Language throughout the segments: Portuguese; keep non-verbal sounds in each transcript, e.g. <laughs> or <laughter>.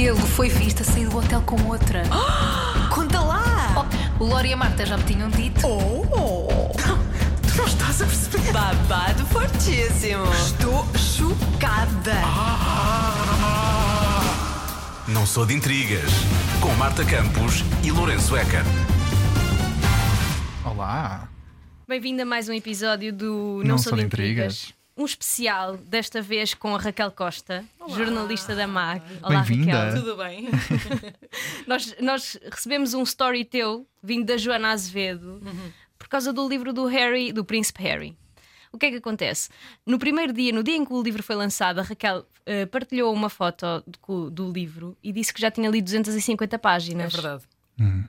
Ele foi visto a sair do hotel com outra. <gasps> Conta lá! Oh, o Lori e a Marta já me tinham dito. Oh! Tu não estás a perceber? Babado fortíssimo. Estou chocada. Não sou de intrigas. Com Marta Campos e Lourenço Eker. Olá! Bem-vindo a mais um episódio do Não, Sou de Intrigas. Um especial, desta vez com a Raquel Costa, jornalista da MAG. Olá. Raquel. Tudo bem? <laughs> Nós, nós recebemos um story teu, vindo da Joana Azevedo, por causa do livro do Harry, do Príncipe Harry. O que é que acontece? No primeiro dia, no dia em que o livro foi lançado, a Raquel eh, partilhou uma foto do, do livro e disse que já tinha lido 250 É páginas. verdade.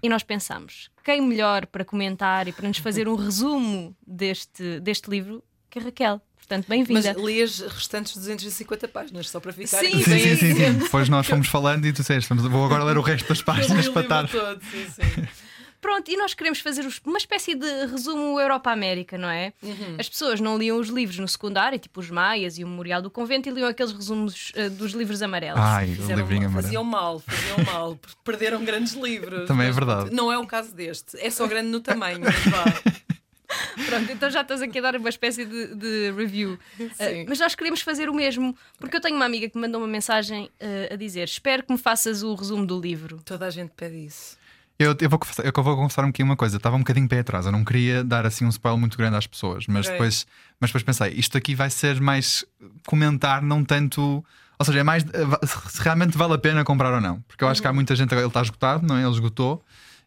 E nós pensamos: quem melhor para comentar e para nos fazer um resumo deste, deste livro que a Raquel? Portanto, Mas bem-vinda. li as restantes 250 páginas, só para ficar Sim, bem Sim, sim, sim, sim. Depois nós fomos falando e tu disseste, "Vamos- vou agora ler o resto das <laughs> páginas para estar. todo, sim, sim. <laughs> Pronto, e nós queremos fazer uma espécie de resumo Europa-América, não é? As pessoas não liam os livros no secundário, tipo os Maias e o Memorial do Convento, e liam aqueles resumos eh, dos livros amarelos. Ai, o livrinho mal, faziam amarelo. mal, faziam mal, porque perderam grandes livros. Também é Mas verdade. Não é o caso deste, é só grande no tamanho. mas vá. <laughs> <laughs> Pronto, então já estás aqui a dar uma espécie de, de review. <laughs> Sim. mas nós queremos fazer o mesmo, porque eu tenho uma amiga que me mandou uma mensagem eh, a dizer: Espero que me faças o resumo do livro. Toda a gente pede isso. Eu, eu, vou confessar, eu vou confessar um bocadinho uma coisa. Estava um bocadinho pé atrás. Eu não queria dar assim um spoiler muito grande às pessoas, mas, Ok. depois, mas depois pensei, isto aqui vai ser mais comentar, não tanto. Ou seja, é mais eh, se realmente vale a pena comprar ou não. Porque eu acho que há muita gente. Ele está esgotado, não é? Ele esgotou.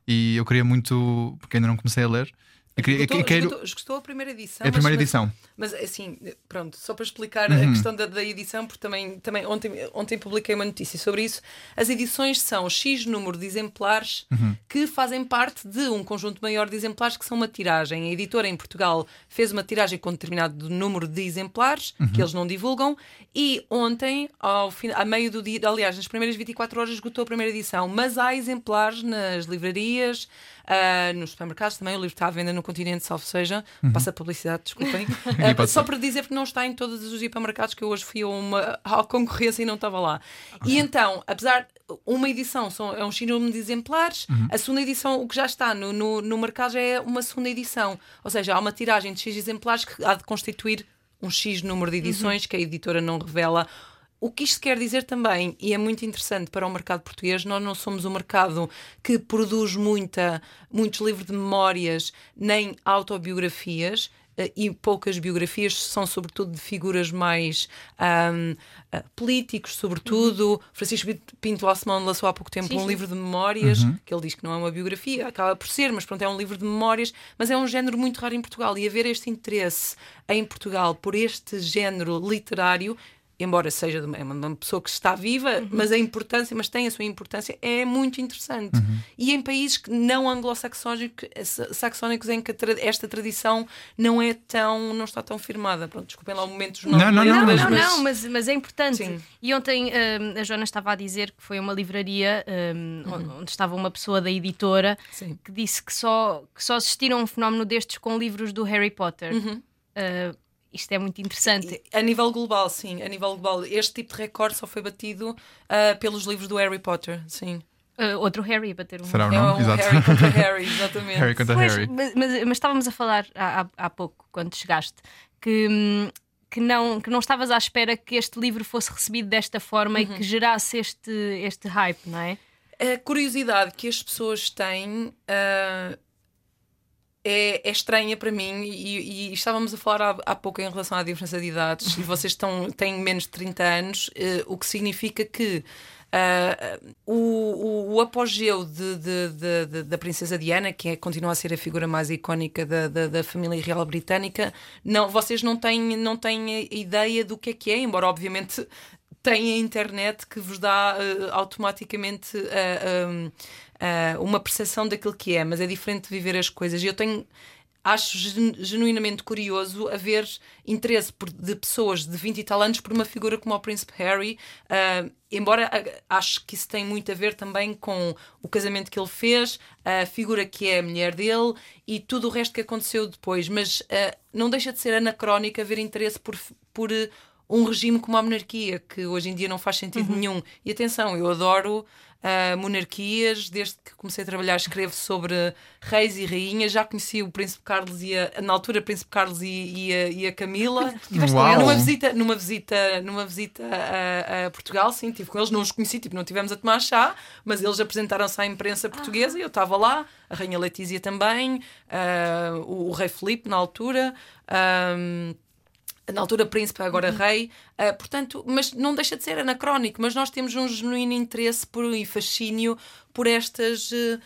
E eu queria muito. Porque ainda não comecei a ler. Esgotou, quero- esgotou- esgotou a primeira edição. É a primeira mas- edição. Uhum. Mas assim, pronto, só para explicar a questão da, da edição, porque também, também ontem, ontem publiquei uma notícia sobre isso. As edições são X número de exemplares Uhum. que fazem parte de um conjunto maior de exemplares que são uma tiragem. A editora em Portugal fez uma tiragem com determinado número de exemplares Uhum. que eles não divulgam e ontem, ao fim, a meio do dia, aliás, nas primeiras 24 horas esgotou a primeira edição, mas há exemplares nas livrarias. ah, nos supermercados também, o livro está à venda no continente, salvo seja, passa a publicidade, desculpem. <laughs> Pode só para dizer que não está em todos os hipermercados, que eu hoje fui a uma à concorrência e não estava lá. E então, apesar uma edição são, é um X número de exemplares, a segunda edição, o que já está no, no, no mercado já é uma segunda edição. Ou seja, há uma tiragem de X exemplares que há de constituir um X número de edições que a editora não revela. O que isto quer dizer também, e é muito interessante para o mercado português, nós não somos um mercado que produz muita, muitos livros de memórias nem autobiografias. eh, E poucas biografias são, sobretudo, de figuras mais ahm, ah, políticos, sobretudo. Francisco Pinto Alcemão lançou há pouco tempo Sim, um sim. livro de memórias, que ele diz que não é uma biografia, acaba por ser, mas pronto, é um livro de memórias. Mas é um género muito raro em Portugal. E haver este interesse em Portugal por este género literário embora seja de uma, é uma pessoa que está viva, mas a importância, mas tem a sua importância, é muito interessante. E em países que não anglo-saxónicos saxónicos em que tra- esta tradição não é tão, não está tão firmada. Pronto, desculpem lá o momento dos Não, não, Não, não, não, mas- não, mas, mas é importante. Sim. E ontem hum, a Joana estava a dizer que foi uma livraria hum, onde estava uma pessoa da editora Sim. que disse que só, que só assistiram a um fenómeno destes com livros do Harry Potter. Uh, isto é muito interessante. A nível global, sim, a nível global. Este tipo de recorde só foi batido ah, pelos livros do Harry Potter, sim. Uh, outro Harry para ter um. Será o É nome? um Exato. Harry contra <laughs> Harry, exatamente. Harry contra Pois, Harry. mas, mas- mas estávamos a falar há, há- pouco, quando chegaste, que, hum, que, não, que não estavas à espera que este livro fosse recebido desta forma e que gerasse este, este hype, não é? A curiosidade que as pessoas têm ah, é, é estranha para mim e, e estávamos a falar há, há pouco em relação à diferença de idades <laughs> e vocês estão, têm menos de 30 anos, eh, o que significa que ah, o, o, apogeu de, de- de- da Princesa Diana, que é, continua a ser a figura mais icónica da, da, da família real britânica, não, vocês não têm, não têm ideia do que é que é, embora obviamente tem a internet que vos dá eh, automaticamente eh, um, eh, uma percepção daquilo que é, mas é diferente de viver as coisas. E eu tenho. Acho gen- genuinamente curioso haver interesse por- de pessoas de 20 e tal anos por uma figura como o Príncipe Harry, ah, embora acho que isso tem muito a ver também com o casamento que ele fez, a figura que é a mulher dele e tudo o resto que aconteceu depois. Mas ah, não deixa de ser anacrónico haver interesse por, por um regime como a monarquia, que hoje em dia não faz sentido nenhum. E atenção, eu adoro ah, monarquias, desde que comecei a trabalhar, escrevo sobre reis e rainhas. Já conheci o Príncipe Carlos e a, na altura, o Príncipe Carlos e, e a, e a Camila. <laughs> Uau. Numa visita, numa visita, numa visita a, a Portugal, sim, tive com eles, não os conheci, tipo, não tivemos a tomar chá, mas eles apresentaram-se à imprensa portuguesa e eu estava lá, a Rainha Letícia também, ah, o, o Rei Filipe na altura. ah, na altura príncipe, agora rei, uh, portanto, mas não deixa de ser anacrónico, mas nós temos um genuíno interesse por, e fascínio por estas uh,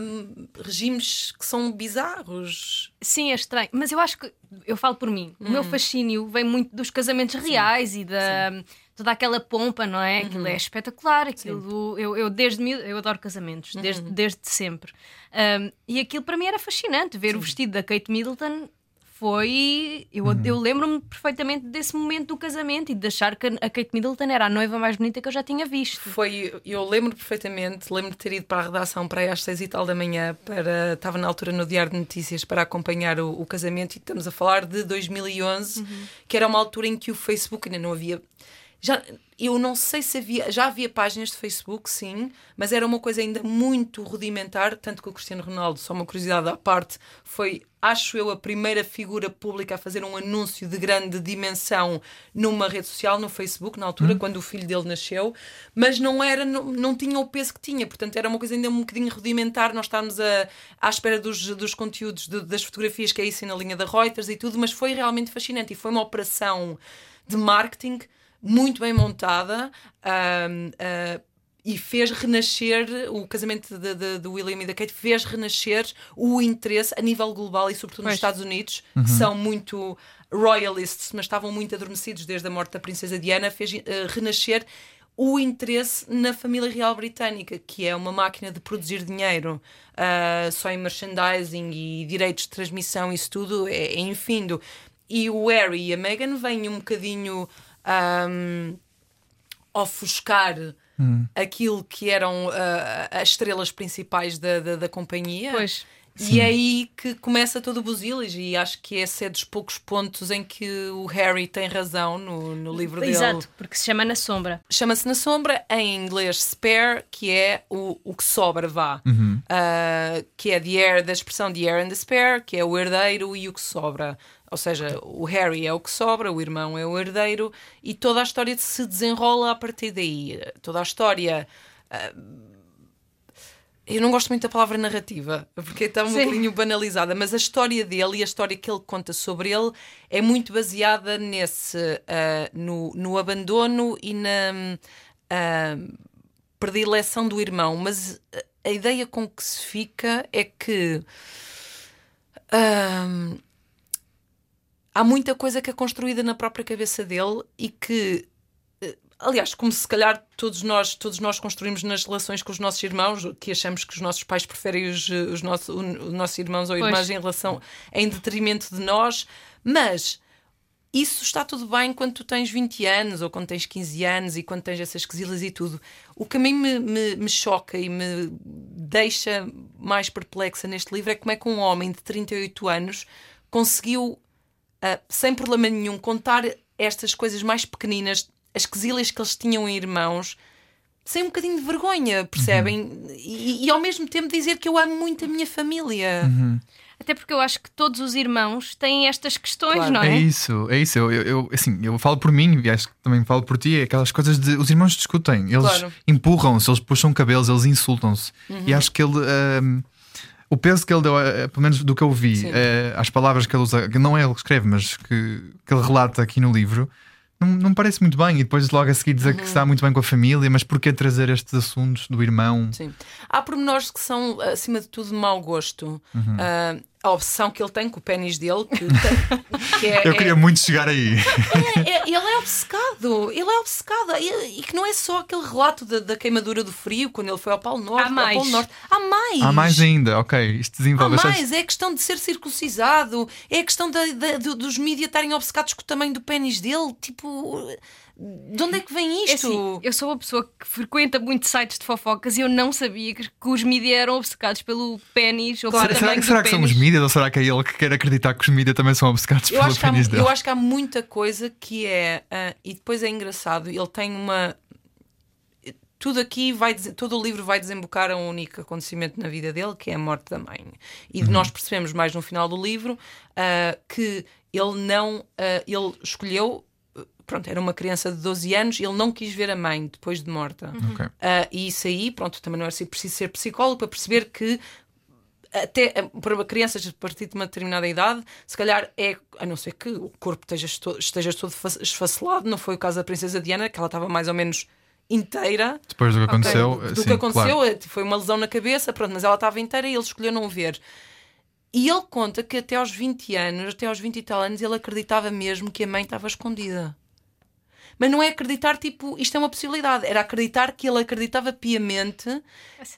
um, regimes que são bizarros. Sim, é estranho, mas eu acho que eu falo por mim, o meu fascínio vem muito dos casamentos reais e da toda aquela pompa, não é? Aquilo é espetacular, aquilo eu, eu desde eu adoro casamentos, desde, desde sempre. Um, e aquilo para mim era fascinante, ver o vestido da Kate Middleton foi. Eu, eu lembro-me perfeitamente desse momento do casamento e de achar que a Kate Middleton era a noiva mais bonita que eu já tinha visto. Foi, eu lembro perfeitamente, lembro de ter ido para a redação para aí às seis e tal da manhã, para, estava na altura no Diário de Notícias para acompanhar o, o casamento e estamos a falar de 2011, que era uma altura em que o Facebook ainda não havia. Já, eu não sei se havia, já havia páginas de Facebook, sim, mas era uma coisa ainda muito rudimentar, tanto que o Cristiano Ronaldo, só uma curiosidade à parte, foi, acho eu, a primeira figura pública a fazer um anúncio de grande dimensão numa rede social, no Facebook, na altura, quando o filho dele nasceu, mas não era, não, não tinha o peso que tinha, portanto era uma coisa ainda um bocadinho rudimentar, nós estávamos a, à espera dos, dos conteúdos, de- das fotografias que é isso na linha da Reuters e tudo, mas foi realmente fascinante e foi uma operação de marketing muito bem montada ah, e fez renascer o casamento de, de, de William e da Kate fez renascer o interesse a nível global e sobretudo nos Pois. Estados Unidos que são muito royalists mas estavam muito adormecidos desde a morte da princesa Diana fez eh, renascer o interesse na família real britânica, que é uma máquina de produzir dinheiro ah, só em merchandising e direitos de transmissão, isso tudo é, é infindo. E o Harry e a Meghan vêm um bocadinho ahm, ofuscar aquilo que eram ah, as estrelas principais da, da, da companhia. Pois. E é aí que começa todo o busilis, e acho que esse é dos poucos pontos em que o Harry tem razão no, no livro dele. Exato, porque se chama Na Sombra. Chama-se Na Sombra, em inglês spare, que é o, o que sobra, vá. Ah, que é the heir, da expressão the heir and the spare, que é o herdeiro e o que sobra. Ou seja, o Harry é o que sobra, o irmão é o herdeiro, e toda a história se desenrola a partir daí. Toda a história. ah, eu não gosto muito da palavra narrativa, porque está um Sim. bocadinho banalizada, mas a história dele e a história que ele conta sobre ele é muito baseada nesse ah, no, no abandono e na ah, predileção do irmão. Mas a- ideia com que se fica é que ah, há muita coisa que é construída na própria cabeça dele e que eh, aliás, como se calhar todos nós, todos nós construímos nas relações com os nossos irmãos, que achamos que os nossos pais preferem os, os, os nossos irmãos ou Pois. irmãs em relação em detrimento de nós, mas isso está tudo bem quando tu tens 20 anos ou quando tens 15 anos e quando tens essas quesilas e tudo. O que a mim me, me, me choca e me deixa mais perplexa neste livro é como é que um homem de 38 anos conseguiu ah, sem problema nenhum, contar estas coisas mais pequeninas, as quesilhas que eles tinham em irmãos, sem um bocadinho de vergonha, percebem? E, e ao mesmo tempo dizer que eu amo muito a minha família. Até porque eu acho que todos os irmãos têm estas questões, Claro. não É é? isso, é isso. Eu, eu, eu- assim, eu falo por mim e acho que também falo por ti. É aquelas coisas de. Os irmãos discutem, eles Claro. empurram-se, eles puxam cabelos, eles insultam-se. Uhum. E acho que ele. ahm, o peso que ele deu, eh, pelo menos do que eu vi, eh, às palavras que ele usa, que não é ele que escreve, mas que, que ele relata aqui no livro, não, não me parece muito bem. E depois logo a seguir dizer Uhum. que está muito bem com a família, mas porquê trazer estes assuntos do irmão? Sim. Há pormenores que são, acima de tudo, de mau gosto. Uhum. Ah, a obsessão que ele tem com o pênis dele, que, tem- que é, Eu queria é- muito chegar aí. É, é- ele é obcecado, ele é obcecado. E, e que não é só aquele relato da, da queimadura do frio quando ele foi ao Polo Norte. Há mais. Ao Polo Norte. Há mais. Há mais ainda, ok, isto Há desenvolve. Achaste- mais, é a questão de ser circuncisado, é a questão da- da- do- dos mídias estarem obcecados com o tamanho do pênis dele. Tipo, de onde é que vem É isto? assim, eu sou uma pessoa que frequenta muitos sites de fofocas e eu não sabia que, que os mídia eram obcecados pelo pênis ou Será, pelo será, que- será que são os pênis. Mídias ou será que é ele que quer acreditar que os mídias também são obcecados eu, pelo acho que há, pênis dele? eu acho que há muita coisa que é. ah, e depois é engraçado, ele tem uma. Tudo aqui vai todo o livro vai desembocar a um único acontecimento na vida dele, que é a morte da mãe. E nós percebemos mais no final do livro ah, que ele não. ah, ele escolheu. Pronto, era uma criança de 12 anos, ele não quis ver a mãe depois de morta. Ok. Ah, e isso aí, pronto, também não é assim preciso ser psicólogo para perceber que até ah, para crianças a partir de uma determinada idade, se calhar é, a não ser que o corpo esteja, esto- esteja todo fa- esfacelado, não foi o caso da Princesa Diana, que ela estava mais ou menos inteira Depois do que aconteceu, do sim, que aconteceu, claro. eh, foi uma lesão na cabeça, pronto, mas ela estava inteira e ele escolheu não ver. E ele conta que até aos 20 anos, até aos 20 e tal anos, ele acreditava mesmo que a mãe estava escondida. Mas não é acreditar, tipo, isto é uma possibilidade. Era acreditar que ele acreditava piamente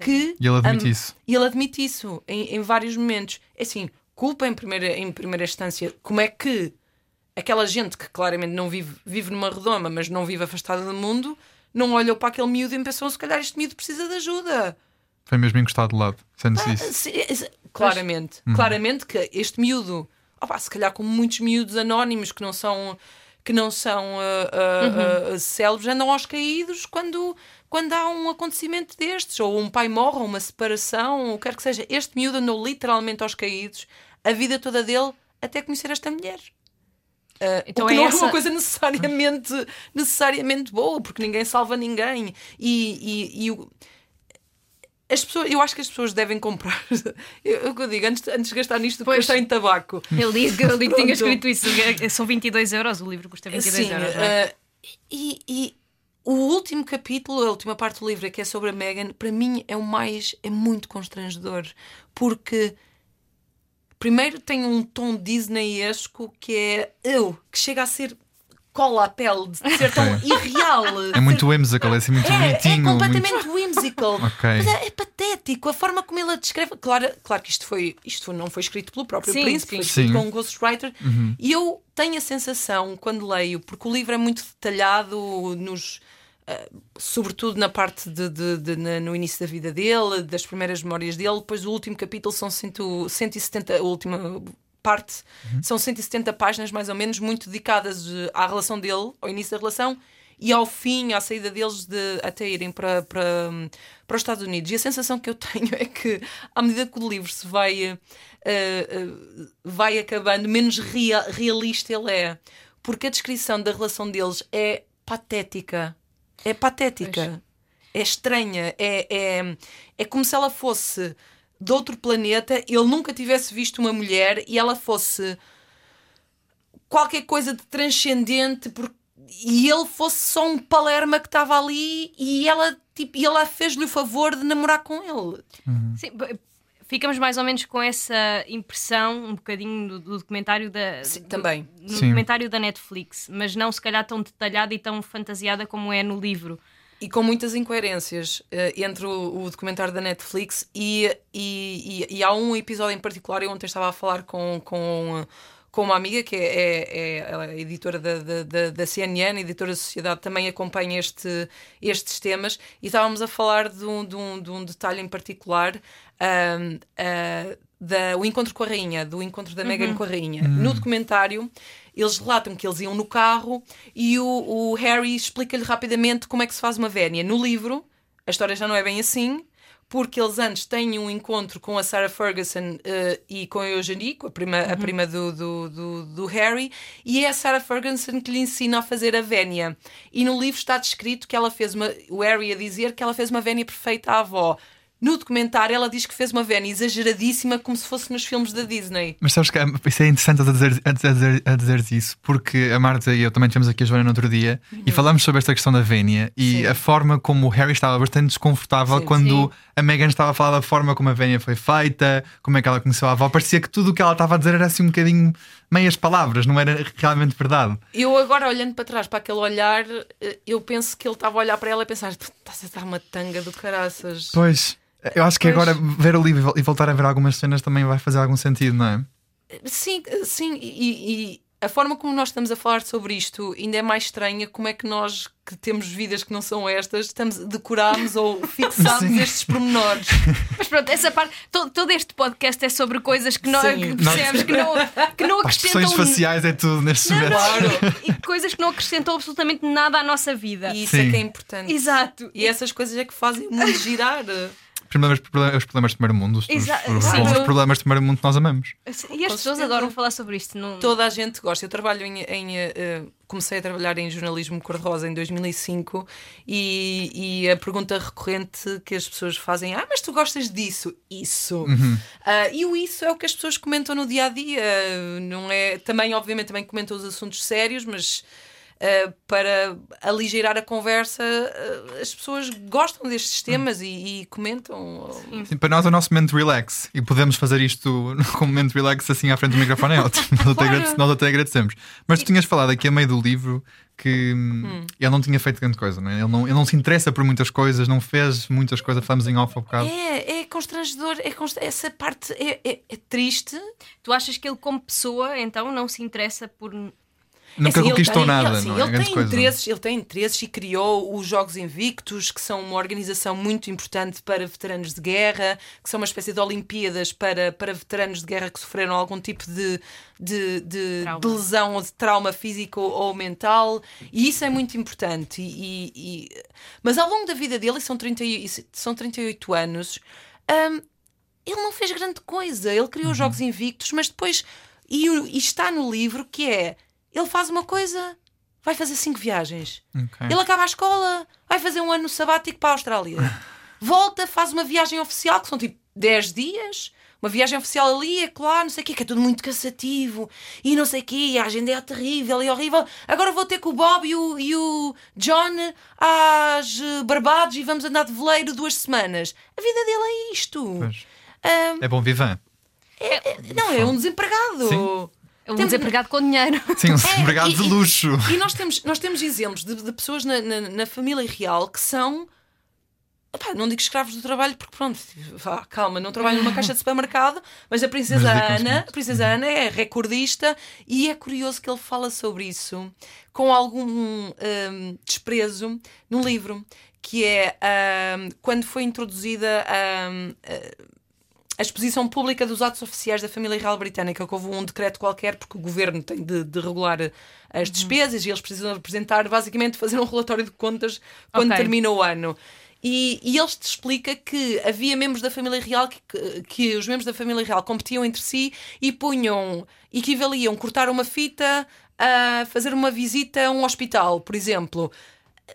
que. E ele admite a- isso. E ele admite isso em, em vários momentos. É assim, culpa em primeira, em primeira instância. Como é que aquela gente que claramente não vive, vive numa redoma, mas não vive afastada do mundo, não olhou para aquele miúdo e pensou: se calhar este miúdo precisa de ajuda. Foi mesmo encostado de lado, sendo-se Ah, isso. se- se- claramente, claramente que este miúdo, opá, se calhar como muitos miúdos anónimos que não são que não são ah, ah, ah, célebres andam aos caídos quando, quando há um acontecimento destes, ou um pai morre, ou uma separação, ou o que quer que seja. Este miúdo andou literalmente aos caídos a vida toda dele até conhecer esta mulher. Ah, Então o que é não é essa- uma coisa necessariamente, necessariamente boa, porque ninguém salva ninguém. E, e, e o- as pessoas, eu acho que as pessoas devem comprar. <laughs> Eu, eu digo, antes, antes de gastar nisto, Pois. gastar em tabaco. Eu li, eu li que tinha escrito isso. é- São 22 euros, o livro custa 22 Sim, euros. é? eh, e, e o último capítulo, a última parte do livro, que é sobre a Megan, para mim é o mais. é muito constrangedor. Porque. Primeiro tem um tom Disneyesco que é eu, que chega a ser cola à pele, de ser tão irreal. É muito whimsical, é assim muito É, é bonitinho. completamente whimsical. Ok. Mas é, é patético a forma como ele a descreve. Claro, claro que isto, foi, isto não foi escrito pelo próprio Sim, príncipe, sim. foi escrito Sim. com um ghostwriter. E eu tenho a sensação, quando leio, porque o livro é muito detalhado nos. ah, sobretudo na parte de, de- de- na- no início da vida dele, das primeiras memórias dele, depois o último capítulo são cento, 170, a última parte são 170 páginas mais ou menos, muito dedicadas eh, à relação dele, ao início da relação e ao fim, à saída deles de, até irem para, para, para os Estados Unidos. E a sensação que eu <laughs> tenho é que, à medida que o livro se vai, eh, eh, vai acabando, menos rea- realista ele é. Porque a descrição da relação deles é patética. É patética. É estranha. É, é, é como se ela fosse de outro planeta, ele nunca tivesse visto uma mulher e ela fosse qualquer coisa de transcendente por- e ele fosse só um palerma que estava ali e ela, tipo, e ela fez-lhe o favor de namorar com ele. Sim, b- ficamos mais ou menos com essa impressão um bocadinho do, do documentário da Sim, do- também. no Sim. documentário da Netflix, mas não se calhar tão detalhada e tão fantasiada como é no livro. E com muitas incoerências eh, entre o, o documentário da Netflix e, e, e- e há um episódio em particular. Eu ontem estava a falar com, com, com uma amiga que é, é, é é editora da, da, da, da CNN, editora da Sociedade, também acompanha este, estes temas, e estávamos a falar de um, de um, de um detalhe em particular. Ahm, ah, da, o encontro com a rainha, do encontro da Meghan com a rainha. No documentário, eles relatam que eles iam no carro e o, o Harry explica-lhe rapidamente como é que se faz uma vénia. No livro, a história já não é bem assim, porque eles antes têm um encontro com a Sarah Ferguson eh, e com a Eugenie, com a prima, a prima do, do, do, do Harry, e é a Sarah Ferguson que lhe ensina a fazer a vénia. E no livro está descrito que ela fez uma. O Harry a dizer que ela fez uma vénia perfeita à avó. No documentário, ela diz que fez uma vénia exageradíssima, como se fosse nos filmes da Disney. Mas sabes que é- isso é interessante a dizer, a dizer, a dizeres isso, porque a Marta e eu também tivemos aqui a Joana no outro dia e falamos sobre esta questão da Vénia e Sim. a forma como o Harry estava bastante desconfortável Sim, quando sim. a Meghan estava a falar da forma como a Vénia foi feita, como é que ela conheceu a avó. Parecia que tudo o que ela estava a dizer era assim um bocadinho meias palavras, não era realmente verdade. Eu agora olhando para trás, para aquele olhar, eh, eu penso que ele estava a olhar para ela e pensar: "Tu estás a dar uma tanga do caraças. Pois, eu acho que Pois. agora ver o livro e vol- voltar a ver algumas cenas também vai fazer algum sentido, não é? Sim, sim, e, e- a forma como nós estamos a falar sobre isto ainda é mais estranha. Como é que nós, que temos vidas que não são estas, estamos, decorámos ou <laughs> fixámos Sim. estes pormenores? Mas pronto, essa parte, todo, todo este podcast é sobre coisas que não, Sim. que percebes, que não, que não <laughs> acrescentam faciais é tudo nestes momentos. Claro. e coisas que não acrescentam absolutamente nada à nossa vida. E isso é Sim. que é importante. Exato. E essas coisas é que fazem o mundo girar. Problemas, problemas, os problemas de primeiro mundo, os, os- Exa- os sim. bons problemas de primeiro mundo que nós amamos. E as pessoas adoram falar sobre isto. Não... Toda a gente gosta. Eu trabalho em. em, eh, comecei a trabalhar em jornalismo cor-de-rosa em 2005 e, e a pergunta recorrente que as pessoas fazem ah, mas tu gostas disso? Isso. Ah, e o isso é o que as pessoas comentam no dia a dia. Não é, também, obviamente, também comentam os assuntos sérios, mas. Ah, para aligeirar a conversa, ah, as pessoas gostam destes temas e, e comentam. Sim, para nós é o nosso momento relax e podemos fazer isto <laughs> como momento relax assim à frente do microfone é ótimo. Nós, até, agrade- nós até agradecemos. Mas tu tinhas falado aqui a meio do livro que hum, ele não tinha feito grande coisa, não é? ele, não, ele não se interessa por muitas coisas, não fez muitas coisas, falamos em off há bocado. É, é constrangedor, é const- essa parte é, é- é triste. Tu achas que ele, como pessoa, então, não se interessa por. Nunca Assim, ele conquistou tem- nada, ele, sim, não é? Ele tem, coisa. interesses, ele tem interesses e criou os Jogos Invictos, que são uma organização muito importante para veteranos de guerra, que são uma espécie de Olimpíadas para, para veteranos de guerra que sofreram algum tipo de, de, de, de lesão ou de trauma físico ou mental, e isso é muito importante. E, e- e- Mas ao longo da vida dele, e são, 30, e- e são 38 anos, hum, ele não fez grande coisa. Ele criou os Jogos Invictos, mas depois. E, e está no livro que é: ele faz uma coisa, vai fazer cinco viagens. Ok. Ele acaba a escola, vai fazer um ano sabático para a Austrália. <laughs> Volta, faz uma viagem oficial, que são tipo 10 dias. Uma viagem oficial ali, é claro, não sei o quê, que é tudo muito cansativo e não sei o quê, a agenda é terrível e horrível. Agora vou ter com o Bob e o, e o John às eh, Barbados e vamos andar de veleiro duas semanas. A vida dele é isto. Ahm, É bom vivan. não, é um desempregado. Sim. É um Temos- desempregado com dinheiro. <laughs> Sim, um É, empregado e- de e- luxo. E nós temos, nós temos exemplos de, de pessoas na, na, na família real que são. não digo escravos do trabalho, porque pronto, vá, calma, não trabalho numa caixa de supermercado, mas a princesa Mas Ana, a princesa Ana é recordista e é curioso que ele fala sobre isso com algum hum, desprezo num livro que é hum, quando foi introduzida hum, a exposição pública dos atos oficiais da família real britânica, que houve um decreto qualquer, porque o governo tem de, de regular as despesas e eles precisam apresentar, basicamente, <laughs> fazer um relatório de contas quando Ok. termina o ano. E, e ele te explica que havia membros da família real que, que, que os membros da família real competiam entre si e punham, equivaliam cortar uma fita a fazer uma visita a um hospital, por exemplo.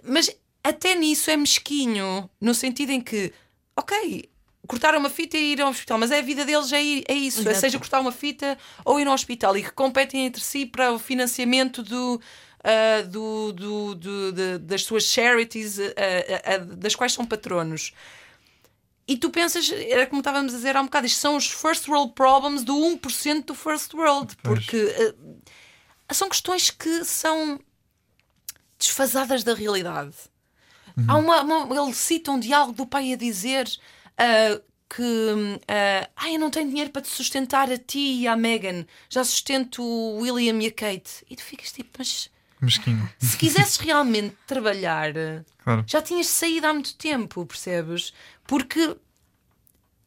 Mas até nisso é mesquinho, no sentido em que, ok, cortar uma fita e ir ao hospital, mas é a vida deles é, é isso, é seja cortar uma fita ou ir ao hospital e que competem entre si para o financiamento do. ah, do, do- do- de- das suas charities, ah, ah, das quais são patronos. E tu pensas, era como estávamos a dizer há um bocado, isto são os first world problems do 1% do first world, Pois. porque são questões que são desfasadas da realidade. Há uma, uma- ele cita um diálogo do pai a dizer ah, que ah, ah, eu não tenho dinheiro para te sustentar a ti e à Megan, já sustento o William e a Kate. E tu ficas tipo, mas Mesquinho. <laughs> se quisesses realmente trabalhar, Claro. já tinhas saído há muito tempo, percebes? Porque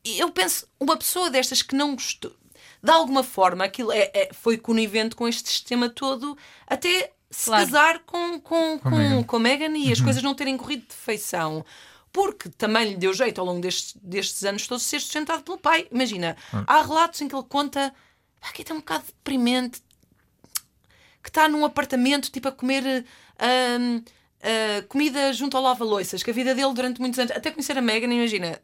eu penso, uma pessoa destas que não gostou, de alguma forma, aquilo é, é- foi conivente com este sistema todo, até se Claro. casar com, com, Com com, Meghan. com a Meghan e as coisas não terem corrido de feição. Porque também lhe deu jeito ao longo destes, destes anos todos ser sustentado pelo pai. Imagina, há relatos em que ele conta "Ah, aqui está um bocado deprimente, que está num apartamento tipo a comer hum, ah, comida junto ao lava-loiças, que a vida dele durante muitos anos, até conhecer a Megan, imagina.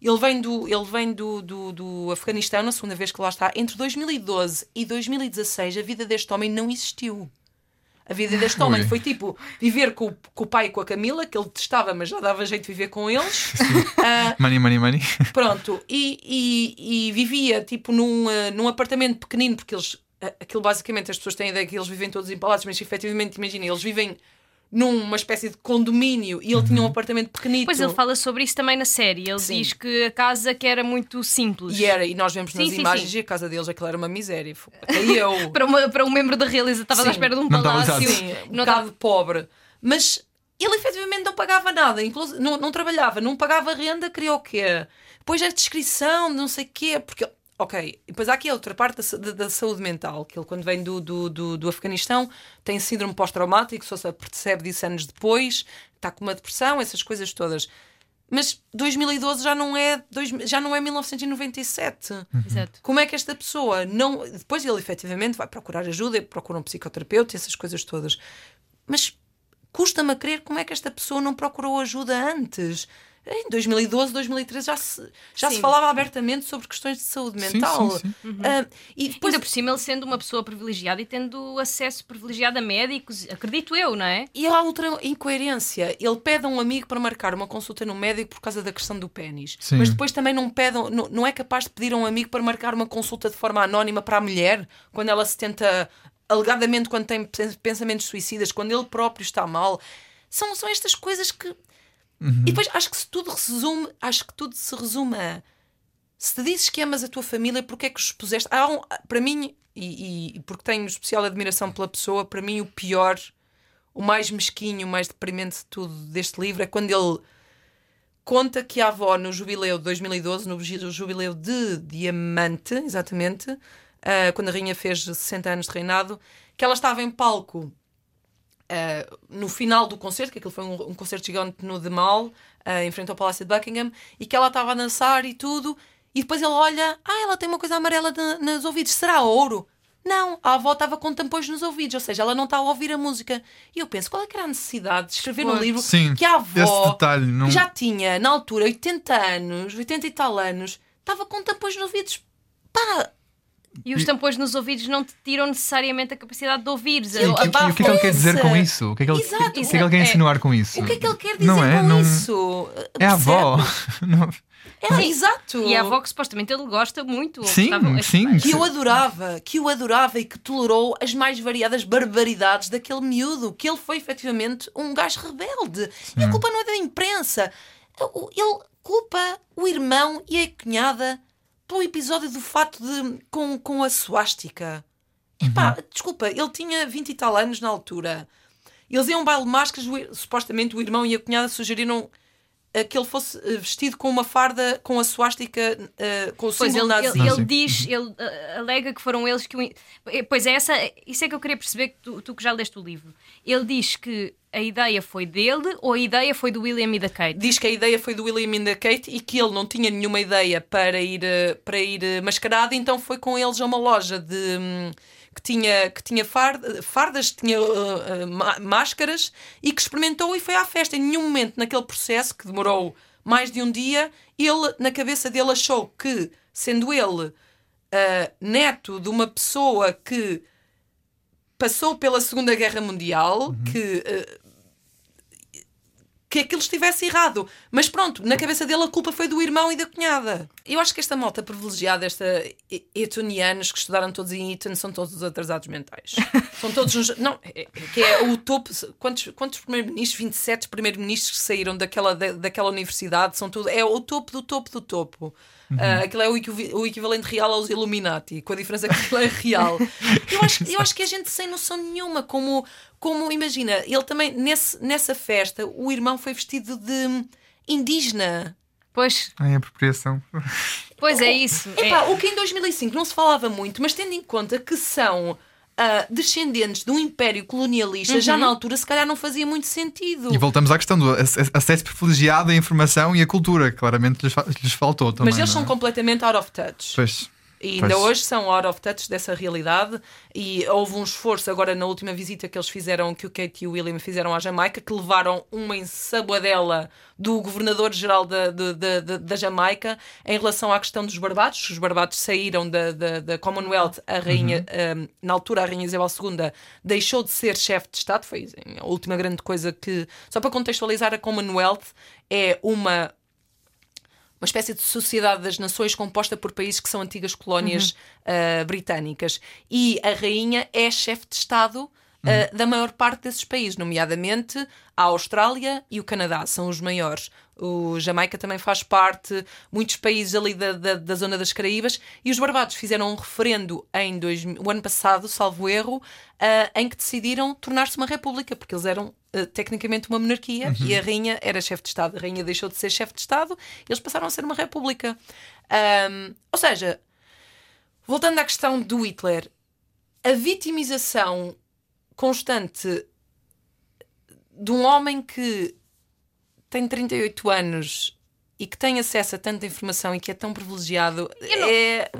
Ele vem, do, ele vem do, do, do Afeganistão, na segunda vez que lá está. Entre 2012 e 2016, a vida deste homem não existiu. A vida deste homem Ui. foi tipo viver com, o- com o pai e com a Camila, que ele testava, mas já dava jeito de viver com eles. <laughs> Ah, Money, money, money. Pronto, e, e- e vivia tipo num, eh, num apartamento pequenino, porque eles. eh, Aquilo basicamente as pessoas têm a ideia que eles vivem todos em palácios, mas efetivamente, imagina, eles vivem numa espécie de condomínio e ele tinha um apartamento pequenito. Pois ele fala sobre isso também na série. Ele Sim. diz que a casa que era muito simples. E era, e nós vemos nas Sim, sim, imagens sim. e a casa deles aquilo era uma miséria. Até eu. <laughs> Para, uma- para um membro da realeza, estava à Sim. espera de um Não estava palácio. Sim, um Não bocado pobre. Mas ele efetivamente não pagava nada, inclusive, não, não trabalhava, não pagava renda, queria o quê? Depois a descrição, de não sei o quê, porque. Ok, e depois há aqui a outra parte da, da- da saúde mental, que ele quando vem do, do, do, do Afeganistão tem síndrome pós-traumático, só se percebe disso anos depois, está com uma depressão, essas coisas todas. Mas 2012 já não é, já não é 1997. Exato. Como é que esta pessoa não. Depois ele efetivamente vai procurar ajuda, procura um psicoterapeuta, essas coisas todas. Mas custa-me a crer como é que esta pessoa não procurou ajuda antes. Em 2012, 2013 já se, já se falava abertamente sobre questões de saúde Sim, mental. sim, sim. Ah, e depois Ainda por cima, ele sendo uma pessoa privilegiada e tendo acesso privilegiado a médicos, acredito eu, não é? E há outra incoerência. Ele pede a um amigo para marcar uma consulta no médico por causa da questão do pênis. Sim. Mas depois também não, pede, não, não é capaz de pedir a um amigo para marcar uma consulta de forma anónima para a mulher quando ela se tenta, alegadamente, quando tem pens- pensamentos suicidas, quando ele próprio está mal. São, são estas coisas que. E depois acho que se tudo resume, acho que tudo se resume a se te dizes que amas a tua família, porque é que os puseste? Há um- para mim, e, e- porque tenho especial admiração pela pessoa, para mim o pior, o mais mesquinho, o mais deprimente de tudo deste livro é quando ele conta que a avó no jubileu de 2012, no ju- jubileu de Diamante, exatamente, ah, quando a rainha fez 60 anos de reinado, que ela estava em palco Uh, no final do concerto, que aquilo foi um, um concerto gigante no The Mall, uh, em frente ao Palácio de Buckingham, e que ela estava a dançar e tudo, e depois ele olha, ah, ela tem uma coisa amarela nos ouvidos, será ouro? Não, a avó estava com tampões nos ouvidos, ou seja, ela não está a ouvir a música. E eu penso, qual é que era a necessidade de escrever no Pois. livro Sim, que a esse avó detalhe não- que já tinha, na altura, 80 anos, 80 e tal anos, estava com tampões nos ouvidos? Pá, E os tampões nos ouvidos não te tiram necessariamente a capacidade de ouvires. E, o que- e o que é que ele quer dizer com isso? O que é que ele, Exato. o que é que ele quer insinuar com isso? o que é que ele quer dizer não é, com não, isso? É a avó. <laughs> Não- É, exato. E a avó que supostamente ele gosta muito. Sim, gostava- sim. que eu adorava, que o adorava e que tolerou as mais variadas barbaridades daquele miúdo, que ele foi efetivamente um gajo rebelde. E a culpa não é da imprensa. Ele culpa o irmão e a cunhada pelo episódio do fato de com, com a suástica. Epá, desculpa, ele tinha 20 e tal anos na altura. Eles iam a um baile de máscaras, o supostamente o irmão e a cunhada sugeriram eh, que ele fosse eh, vestido com uma farda com a suástica, eh, com o Pois símbolo ele, nazi. ele, ele diz, ele ah, alega que foram eles que o. Eh, Pois é, essa, isso é que eu queria perceber, que tu, tu que já leste o livro. Ele diz que a ideia foi dele ou a ideia foi do William e da Kate? diz que a ideia foi do William e da Kate e que ele não tinha nenhuma ideia para ir, eh, para ir eh, mascarado, então foi com eles a uma loja de. hum, que tinha, que tinha far- fardas, tinha eh, má- máscaras e que experimentou e foi à festa. Em nenhum momento naquele processo, que demorou mais de um dia, ele, na cabeça dele, achou que, sendo ele eh, neto de uma pessoa que passou pela Segunda Guerra Mundial, que eh, que aquilo estivesse errado. Mas pronto, na cabeça dele a culpa foi do irmão e da cunhada. Eu acho que esta malta privilegiada, esta etonianos que estudaram todos em Eton, são todos atrasados mentais. <laughs> são todos uns. Não, é, é- que é o topo. Quantos, quantos primeiros-ministros? 27 primeiros-ministros que saíram daquela, da- daquela universidade são tudo. É o topo do topo do topo. Ah, aquilo é o, o equivalente real aos Illuminati, com a diferença que aquilo é real. <laughs> Eu acho, eu acho que a gente sem noção nenhuma, como, como imagina, ele também, nesse, nessa festa, o irmão foi vestido de indígena. Pois, Ai, apropriação. pois é isso. É- Epá, o que em 2005 não se falava muito, mas tendo em conta que são ah, descendentes de um império colonialista, já na altura se calhar não fazia muito sentido. E voltamos à questão do ac- acesso privilegiado à informação e à cultura. Claramente lhes, lhes faltou também. Mas eles não são é? completamente out of touch. Pois. E ainda Pois. hoje são out of touch dessa realidade. E houve um esforço agora na última visita que eles fizeram, que o Kate e o William fizeram à Jamaica, que levaram uma ensaboadela do governador-geral da, da, da, da- Jamaica em relação à questão dos barbados. Os barbados saíram da, da, da Commonwealth, a rainha, um, na altura a rainha Isabel II deixou de ser chefe de Estado, foi a última grande coisa que. Só para contextualizar, a Commonwealth é uma uma espécie de sociedade das nações composta por países que são antigas colónias ah, britânicas. E a rainha é chefe de Estado uh, da maior parte desses países, nomeadamente a Austrália e o Canadá, são os maiores. O Jamaica também faz parte, muitos países ali da, da, da zona das Caraíbas, e os Barbados fizeram um referendo em dois, o ano passado, salvo erro, uh, em que decidiram tornar-se uma república, porque eles eram uh, tecnicamente uma monarquia e a rainha era chefe de Estado. A rainha deixou de ser chefe de Estado, eles passaram a ser uma república. Um, ou seja, voltando à questão do Hitler, a vitimização constante de um homem que tem 38 anos e que tem acesso a tanta informação e que é tão privilegiado não- é.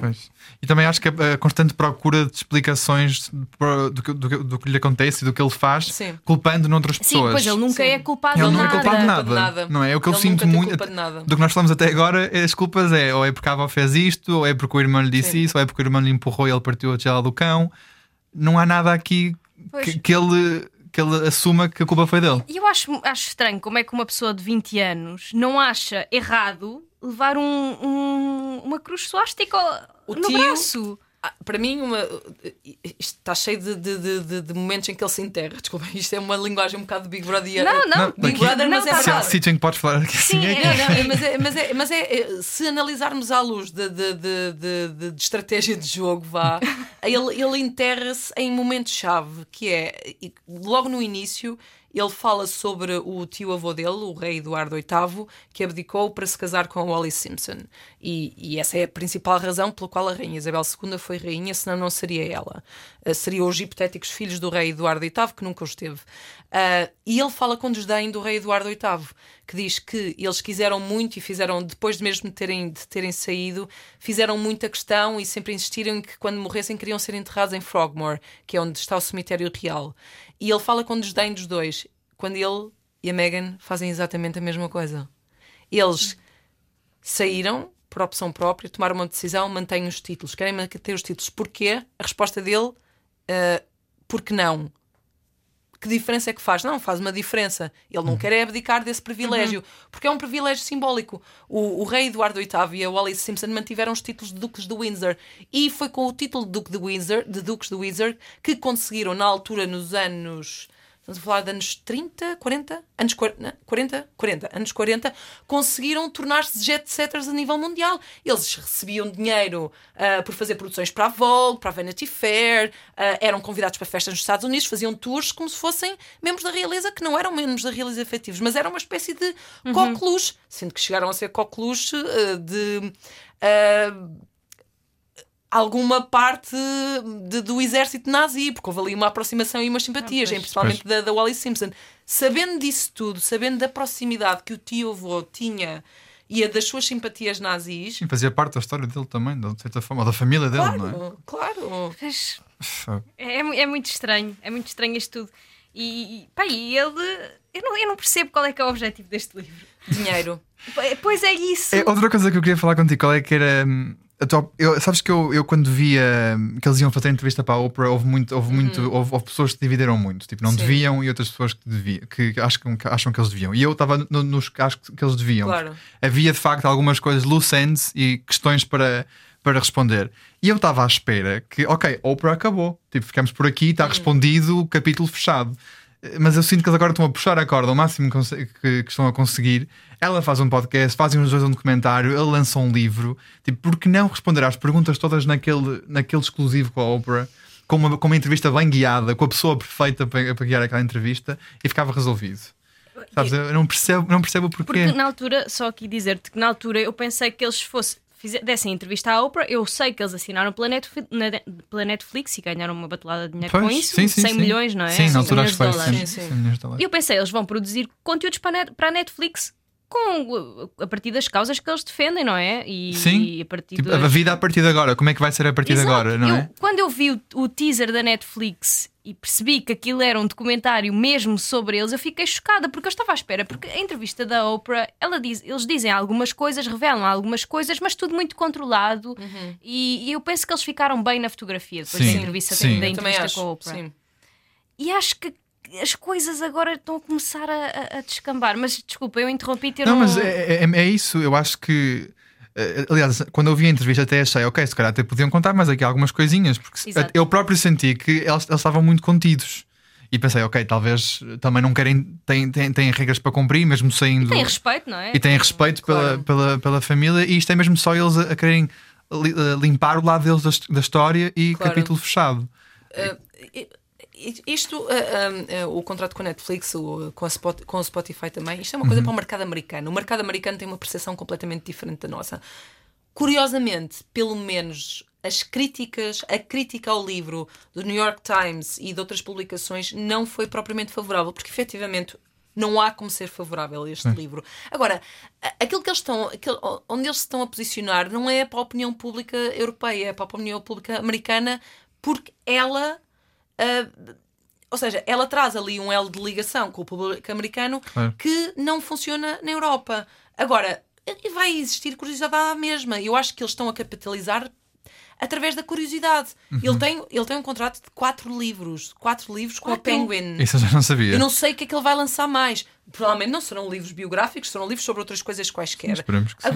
Pois. E também acho que a, a constante procura de explicações do que, do, que, do que lhe acontece e do que ele faz, Sim. culpando noutras Sim, pessoas. pois ele nunca Sim. é culpado Ele de não é nada. culpado de nada, culpa de nada. não é? O que eu Ele sinto nunca tem muito culpa de nada. do que nós falamos até agora, as culpas é ou é porque a avó fez isto, ou é porque o irmão lhe disse Sim. isso, ou é porque o irmão lhe empurrou e ele partiu a tigela do cão. Não há nada aqui que, que ele, que ele assuma que a culpa foi dele. E eu acho, acho estranho como é que uma pessoa de 20 anos não acha errado levar um, um- uma cruz suástica no tio- braço. Ah, Para mim, uma, isto está cheio de, de, de- de- de momentos em que ele se enterra. <laughs> Desculpa, isto é uma linguagem um bocado de Big Brother. Não, não, Big aqui- Brother, mas não, é tá Se há verdade. sítio em que podes falar aqui assim, Sim, é <laughs> é- não, mas, é, mas, é, mas é, é, se analisarmos à luz de, de, de, de- de- de estratégia de jogo, vá, <laughs> ele, ele enterra-se em momento-chave, que é logo no início. Ele fala sobre o tio-avô dele, o rei Eduardo VIII, que abdicou para se casar com a Wallis Simpson. E, e essa é a principal razão pela qual a rainha Isabel II foi rainha, senão não seria ela. Uh, seriam os hipotéticos filhos do rei Eduardo VIII, que nunca os teve. Uh, e ele fala com desdém do rei Eduardo VIII, que diz que eles quiseram muito e fizeram, depois de mesmo terem, de terem saído, fizeram muita questão e sempre insistiram que quando morressem queriam ser enterrados em Frogmore, que é onde está o cemitério real. E ele fala com desdém dos dois, quando ele e a Meghan fazem exatamente a mesma coisa. Eles saíram por opção própria, tomaram uma decisão, mantêm os títulos. Querem manter os títulos. Porquê? A resposta dele, uh, porque não? Que diferença é que faz? Não, faz uma diferença. Ele não quer é abdicar desse privilégio, porque é um privilégio simbólico. O, o rei Eduardo VIII e a Wallis Simpson mantiveram os títulos de duques de Windsor e foi com o título de duque de Windsor, de duques de Windsor, que conseguiram na altura nos anos Estamos a falar de anos 30, 40? Anos 40? 40? 40. Anos 40, conseguiram tornar-se jet-setters a nível mundial. Eles recebiam dinheiro ah, por fazer produções para a Vogue, para a Vanity Fair, ah, eram convidados para festas nos Estados Unidos, faziam tours como se fossem membros da realeza, que não eram membros da realeza efetivos, mas era uma espécie de coqueluche, sendo que chegaram a ser coqueluche ah, de. ah, alguma parte de- do exército nazi, porque houve ali uma aproximação e umas simpatias, pois. principalmente da, da Wallis Simpson. Sabendo disso tudo, sabendo da proximidade que o tio-avô tinha e a das suas simpatias nazis, Sim, fazia parte da história dele também, de certa forma, ou da família dele, não é? claro, claro. É, mu- é muito estranho, é muito estranho isto tudo. E, e, pá, e ele. Eu não, eu não percebo qual é que é o objetivo deste livro. Dinheiro. Pois é isso. É, outra coisa que eu queria falar contigo, qual é que era. hum, tua- eu- sabes que eu, eu quando via que eles iam fazer entrevista para a Oprah, houve, muito, houve, muito, houve, houve pessoas que dividiram muito. Tipo, não Sim. deviam e outras pessoas que, deviam, que acham, que acham que eles deviam. E eu estava no- nos que acho que eles deviam. Claro. Havia de facto algumas coisas loose ends e questões para, para responder. E eu estava à espera que, ok, Oprah acabou. Tipo, ficamos por aqui, está respondido, capítulo fechado. Mas eu sinto que eles agora estão a puxar a corda ao máximo que, que- que estão a conseguir. Ela faz um podcast, fazem os dois um documentário, ele lança um livro. Tipo, por que não responder às perguntas todas naquele, naquele exclusivo com a Oprah? Com uma, com uma entrevista bem guiada, com a pessoa perfeita para, para guiar aquela entrevista e ficava resolvido. Sabes? Eu não percebo, não percebo o porquê. Porque na altura, só aqui dizer-te que na altura eu pensei que eles fossem. Dessem entrevista à Oprah, eu sei que eles assinaram pela Netflix, pela Netflix e ganharam uma batelada de dinheiro com Pois, isso, sim, sim, 100 sim. milhões, não é? Sim, na 100 altura acho que foi de dólares. 100, Sim, sim. 100 milhões de dólares. E eu pensei, eles vão produzir conteúdos para a, Netflix com, a partir das causas que eles defendem, não é? E, Sim. e a partir Tipo, a vida a partir de agora, como é que vai ser a partir de Exato. agora, não Eu- é? Quando eu vi o, o teaser da Netflix e percebi que aquilo era um documentário mesmo sobre eles, eu fiquei chocada porque eu estava à espera. Porque a entrevista da Oprah, ela diz, eles dizem algumas coisas, revelam algumas coisas, mas tudo muito controlado. E, e eu penso que eles ficaram bem na fotografia depois Sim, da entrevista, sim. da entrevista acho. com a Oprah. Sim. E acho que as coisas agora estão a começar a, a- a descambar. Mas desculpa, eu interrompi-te. eu Não, Não, mas é, é- é isso. Eu acho que aliás, quando eu vi a entrevista, até achei, ok, se calhar até podiam contar mais aqui algumas coisinhas, porque Exato. eu próprio senti que eles, eles estavam muito contidos. E pensei, ok, talvez também não querem, têm, têm, têm regras para cumprir, mesmo saindo. Tem respeito, não é? e têm respeito Claro. pela, pela, pela família, e isto é mesmo só eles a, a quererem a limpar o lado deles da, da história e Claro. capítulo fechado. Uh, isto, uh, uh, o contrato com a Netflix, o- com, a Spot- com o Spotify também, isto é uma coisa para o mercado americano. O mercado americano tem uma percepção completamente diferente da nossa. Curiosamente, pelo menos as críticas, a crítica ao livro do New York Times e de outras publicações não foi propriamente favorável, porque efetivamente não há como ser favorável a este livro. Agora, aquilo que eles estão, aquilo- onde eles se estão a posicionar não é para a opinião pública europeia, é para a opinião pública americana, porque ela ah, ou seja, ela traz ali um elo de ligação com o público americano Claro. que não funciona na Europa. Agora, e vai existir curiosidade à mesma. Eu acho que eles estão a capitalizar através da curiosidade. Uhum. Ele, tem, ele tem um contrato de quatro livros. Quatro livros com a Penguin. Isso eu já não sabia. Eu não sei o que é que ele vai lançar mais. Provavelmente não serão livros biográficos, serão livros sobre outras coisas quaisquer. Esperemos que sim.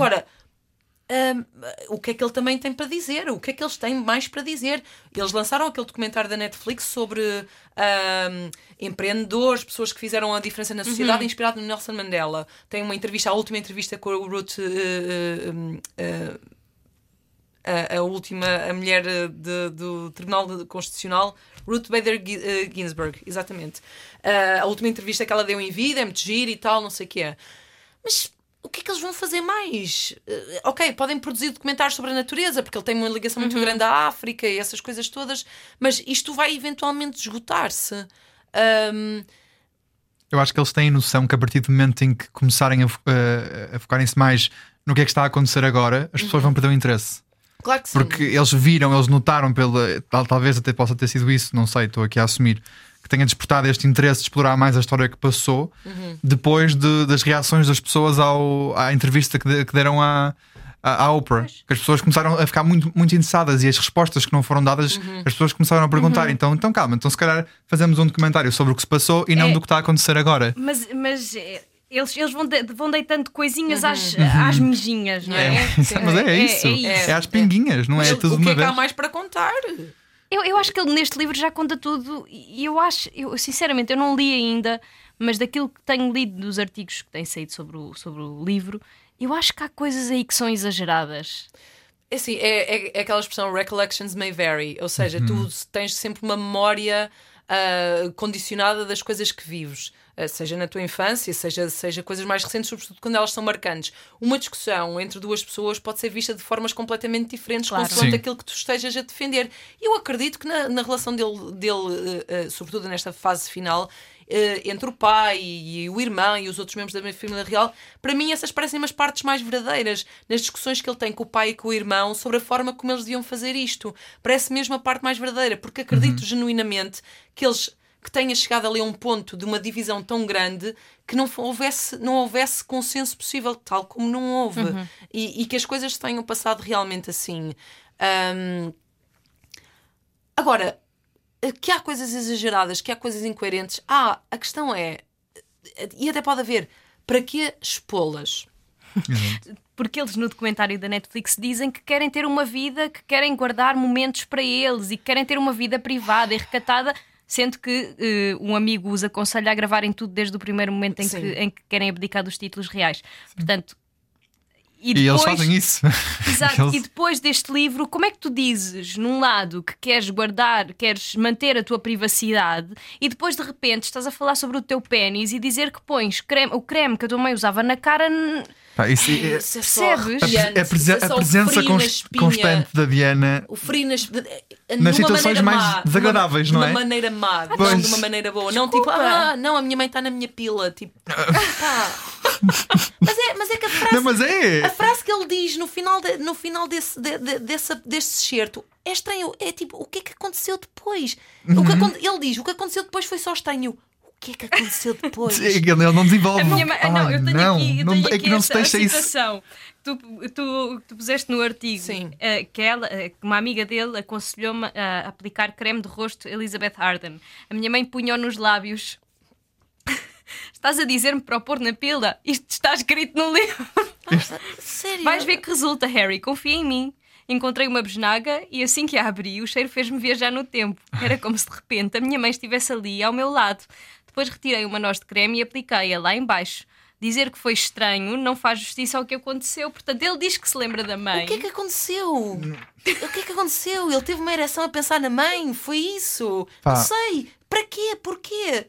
Hum, o que é que ele também tem para dizer? O que é que eles têm mais para dizer? Eles lançaram aquele documentário da Netflix sobre hum, empreendedores, pessoas que fizeram a diferença na sociedade, inspirado no Nelson Mandela. Tem uma entrevista, a última entrevista com o Ruth. uh, uh, um, uh, a, a última, a mulher eh, de- do Tribunal Constitucional, Ruth Bader eh, Ginsburg, exatamente. Ah, a última entrevista que ela deu em vida, é muito giro e tal, não sei o que é. Mas o que é que eles vão fazer mais? Eh, ok, podem produzir documentários sobre a natureza, porque ele tem uma ligação muito grande à África e essas coisas todas, mas isto vai eventualmente esgotar-se. Ahm, Eu acho que eles têm noção que a partir do momento em que começarem a, fo- a- a focarem-se mais no que é que está a acontecer agora, as pessoas vão perder o interesse. claro que sim. Porque eles viram, eles notaram, pela, tal- talvez até possa ter sido isso, não sei, estou aqui a assumir, tenha despertado este interesse de explorar mais a história que passou depois de- das reações das pessoas ao, à entrevista que, de- que deram à, à, à Oprah. Que as pessoas começaram a ficar muito, muito interessadas e as respostas que não foram dadas, as pessoas começaram a perguntar. Então, então calma, então se calhar fazemos um documentário sobre o que se passou e não É. do que está a acontecer agora. Mas, mas eh, eles, eles vão, de- vão deitando coisinhas às, às mijinhas, não é? <laughs> Mas é, isso. é É, isso. às pinguinhas, não é, Mas tudo o que uma é que há vez. mais para contar? Eu, eu acho que ele neste livro já conta tudo e eu acho, eu, sinceramente, eu não li ainda, mas daquilo que tenho lido dos artigos que têm saído sobre o, sobre o livro, eu acho que há coisas aí que são exageradas. É assim, é, é, é aquela expressão recollections may vary, ou seja, tu tens sempre uma memória ah, condicionada das coisas que vives, seja na tua infância, seja, seja coisas mais recentes, sobretudo quando elas são marcantes. Uma discussão entre duas pessoas pode ser vista de formas completamente diferentes, Claro. consoante Sim. aquilo que tu estejas a defender. E eu acredito que na, na relação dele, dele ah, ah, sobretudo nesta fase final, eh, entre o pai e, o irmão e os outros membros da minha família real, para mim essas parecem as partes mais verdadeiras nas discussões que ele tem com o pai e com o irmão sobre a forma como eles deviam fazer isto. Parece mesmo a parte mais verdadeira, porque acredito genuinamente que eles que tenha chegado ali a um ponto de uma divisão tão grande que não houvesse, não houvesse consenso possível, tal como não houve, e, e que as coisas tenham passado realmente assim. Ahm, Agora, que há coisas exageradas, que há coisas incoerentes. Ah, a questão é, e até pode haver, para que expô-las? Porque eles no documentário da Netflix dizem que querem ter uma vida, que querem guardar momentos para eles e que querem ter uma vida privada e recatada, sendo que eh, um amigo os aconselha a gravarem tudo desde o primeiro momento em, que, em que querem abdicar dos títulos reais. Portanto, e, E eles depois- fazem isso. <laughs> Exato. Eles- E depois deste livro, como é que tu dizes, num lado, que queres guardar, queres manter a tua privacidade, e depois de repente estás a falar sobre o teu pênis e dizer que pões creme- o creme que a tua mãe usava na cara. Pá, isso é- Isso é só Percebes? a, a presen- é a o presença frio na cons- espinha. constante da Diana O frio nas, Nas numa situações maneira mais má, desagradáveis, de não é? De uma maneira má, não Pois. de uma maneira boa. Não Desculpa. tipo, ah, não, a minha mãe está na minha pila. Tipo, <laughs> pá. Mas, é, mas é que a frase, Não, mas é. a frase que ele diz no final, de- no final desse, de, de- dessa, desse certo é estranho. É tipo, o que é que aconteceu depois? O Uhum. que acon- ele diz, o que aconteceu depois foi só estranho. O que é que aconteceu depois? Ele ele não desenvolve. A minha mãe- Ah, não, eu tenho não, aqui, eu não- tenho é aqui que não se essa deixa isso. situação. Tu, tu, tu puseste no artigo Sim. eh, que ela, eh, que uma amiga dele aconselhou-me a aplicar creme de rosto Elizabeth Arden. A minha mãe punhou nos lábios. Estás a dizer-me para o pôr na pila? Isto está escrito no livro. Sério? Vais ver que resulta, Harry. Confia em mim. Encontrei uma besnaga e assim que a abri, o cheiro fez-me viajar no tempo. Era como se de repente a minha mãe estivesse ali ao meu lado. Depois retirei uma noz de creme e apliquei-a lá embaixo. Dizer que foi estranho não faz justiça ao que aconteceu. Portanto, ele diz que se lembra da mãe. O que é que aconteceu? O que é que aconteceu? Ele teve uma ereção a pensar na mãe? Foi isso? Pá. Não sei. Para quê? Porquê?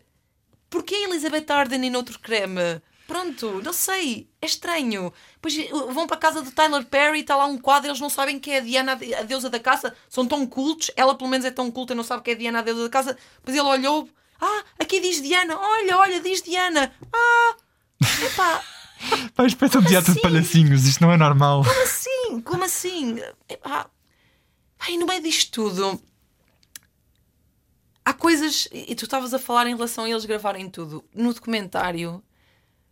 Porquê Elizabeth Arden e noutro creme? Pronto, não sei. É estranho. Depois uh, vão para a casa do Tyler Perry está lá um quadro, eles não sabem que é a Diana, a deusa da casa. São tão cultos. Ela, pelo menos, é tão culta e não sabe que é a Diana, a deusa da casa. Depois ele olhou. Ah, aqui diz Diana. Olha, olha, diz Diana. Ah, epá. <laughs> Pá, parece um teatro de assim? palhacinhos, isto não é normal. Como assim? Como assim? Ah, ai, no meio disto tudo, há coisas. E tu estavas a falar em relação a eles gravarem tudo. No documentário,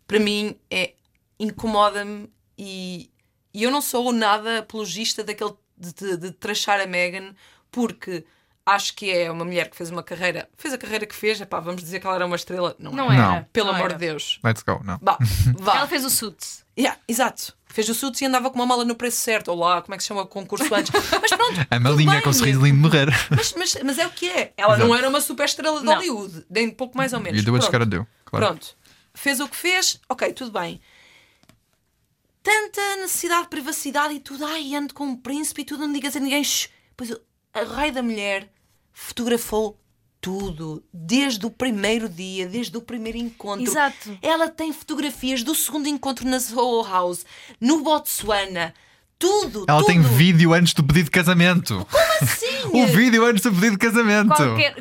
para mim, é incomoda-me e, e eu não sou nada apologista daquele de, de, de trachar a Megan, porque acho que é uma mulher que fez uma carreira, fez a carreira que fez, epá, vamos dizer que ela era uma estrela. Não, Não é. era. Não. Pelo não amor era. de Deus. Let's go, não. Vá, vá. Ela fez o suit. Yeah, exato. Fez o suits e andava com uma mala no preço certo, ou lá, como é que se chama o concurso antes. Mas pronto. <laughs> A malinha com o sorriso lindo de morrer. Mas, mas, mas é o que é. Ela não Exato. era uma super estrela de Não. Hollywood, nem pouco mais ou menos. E deu a descara deu, claro. Pronto. Fez o que fez, ok, tudo bem. Tanta necessidade de privacidade e tudo, ai, ando com um príncipe e tudo, não digas a ninguém. Shh. Pois a rei da mulher fotografou tudo, desde o primeiro dia, desde o primeiro encontro. Exato. Ela tem fotografias do segundo encontro na Soho House, no Botswana, tudo. Ela tudo. tem vídeo antes do pedido de casamento. Sim. <laughs> O vídeo antes do pedido de casamento. Qualquer.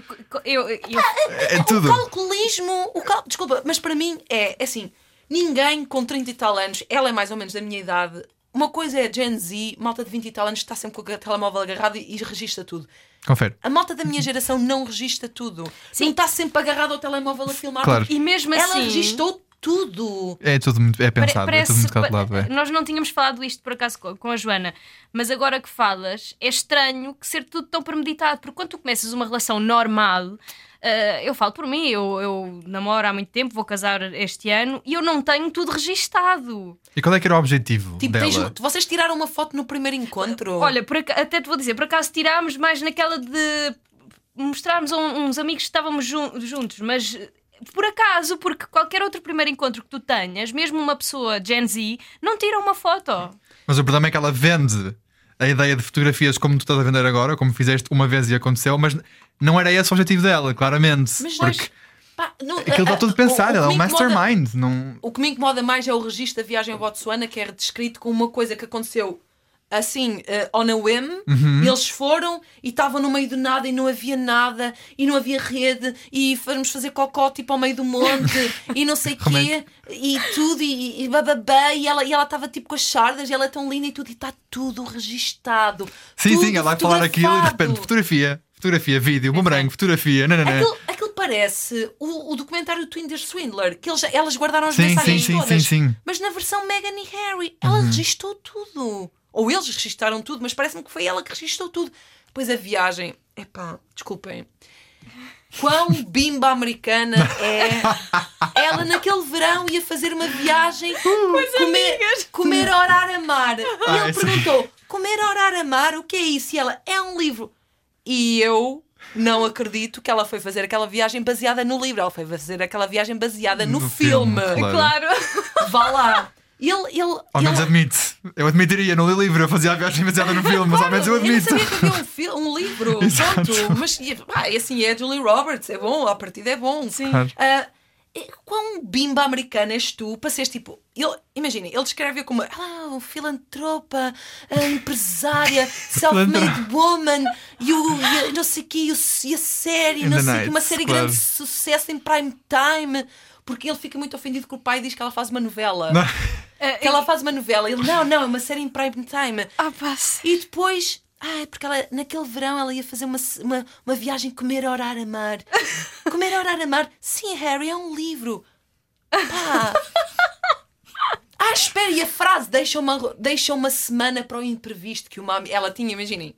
Eu, eu, É tudo. O calculismo, o cal... desculpa, mas para mim é é assim: ninguém com 30 e tal anos, ela é mais ou menos da minha idade. Uma coisa é a Gen Z, malta de 20 e tal anos, está sempre com o telemóvel agarrado e, e registra tudo. Confere. A malta da minha geração não registra tudo. Não está sempre agarrado ao telemóvel a filmar. Claro. e mesmo Ela assim. registou tudo. É tudo muito é pensado, é tudo muito calculado. É. Nós não tínhamos falado isto por acaso co- com a Joana, mas agora que falas, é estranho que ser tudo tão premeditado, porque quando tu começas uma relação normal, eh, eu falo por mim, eu, eu namoro há muito tempo, vou casar este ano e eu não tenho tudo registado. E qual é que era o objetivo Tipo, dela? tens- vocês tiraram uma foto no primeiro encontro? Olha, por até te vou dizer, por acaso tirámos mais naquela de mostrarmos a uns amigos que estávamos jun- juntos, mas por acaso, porque qualquer outro primeiro encontro que tu tenhas, mesmo uma pessoa Gen Z, não tira uma foto. Mas o problema é que ela vende a ideia de fotografias como tu estás a vender agora, como fizeste uma vez e aconteceu, mas não era esse o objetivo dela, claramente. Mas porque pá, não- aquilo está tudo a- pensado, ela é um mastermind. Não... O que me incomoda mais é o registro da viagem ao Botsuana, que é descrito como uma coisa que aconteceu assim, eh, on a whim. Uhum. Eles foram e estavam no meio do nada e não havia nada e não havia rede e fomos fazer cocó tipo ao meio do monte <laughs> e não sei o quê e tudo e, e bababá e ela e ela estava tipo com as sardas e ela é tão linda e tudo e está tudo registado. Sim, tudo sim, ela vai falar aquilo e de repente fotografia, fotografia, vídeo, bumerangue, fotografia, nananã. Aquilo, aquilo parece o, o documentário do Tinder Swindler, que eles, elas guardaram as Sim, mensagens sim, sim, todas. sim, sim. Mas na versão Meghan e Harry, ela registou tudo. Ou eles registaram tudo, mas parece-me que foi ela que registou tudo. Depois a viagem, epá, desculpem. Quão bimba americana é ela naquele verão ia fazer uma viagem comer, comer orar amar e Ah, ele isso- perguntou comer orar amar o que é isso e ela é um livro e eu não acredito que ela foi fazer aquela viagem baseada no livro ela foi fazer aquela viagem baseada no, No filme, filme, claro. Claro. vá lá ele, ele, Ao menos ele- admite. Eu admitiria, não li livro, eu fazia a viagem <laughs> baseada no filme, mas ao menos eu eu não admito. sabia que havia um, um livro, <laughs> pronto. Mas pá, e assim é Julie Roberts, é bom, a partida é bom. Sim. Claro. E quão bimba americana és tu para seres tipo. Ele, imagina, ele descreve-a como ah, um filantropa, ah, empresária, <laughs> self-made woman, e, o, e não sei o quê, e, a série, não sei o quê, uma série claro. grande sucesso em prime time. Porque ele fica muito ofendido que o pai diz que ela faz uma novela. Que ela faz uma novela. Ele, não, não, é uma série em prime time. Ah, pá, sim. E depois, ai, porque ela, naquele verão ela ia fazer uma, uma, uma viagem comer, orar, amar. <laughs> Comer, orar, amar. Sim, Harry, é um livro. Pá. Ah, espera, e a frase deixa uma, deixa uma semana para o imprevisto que uma, ela tinha, imaginem.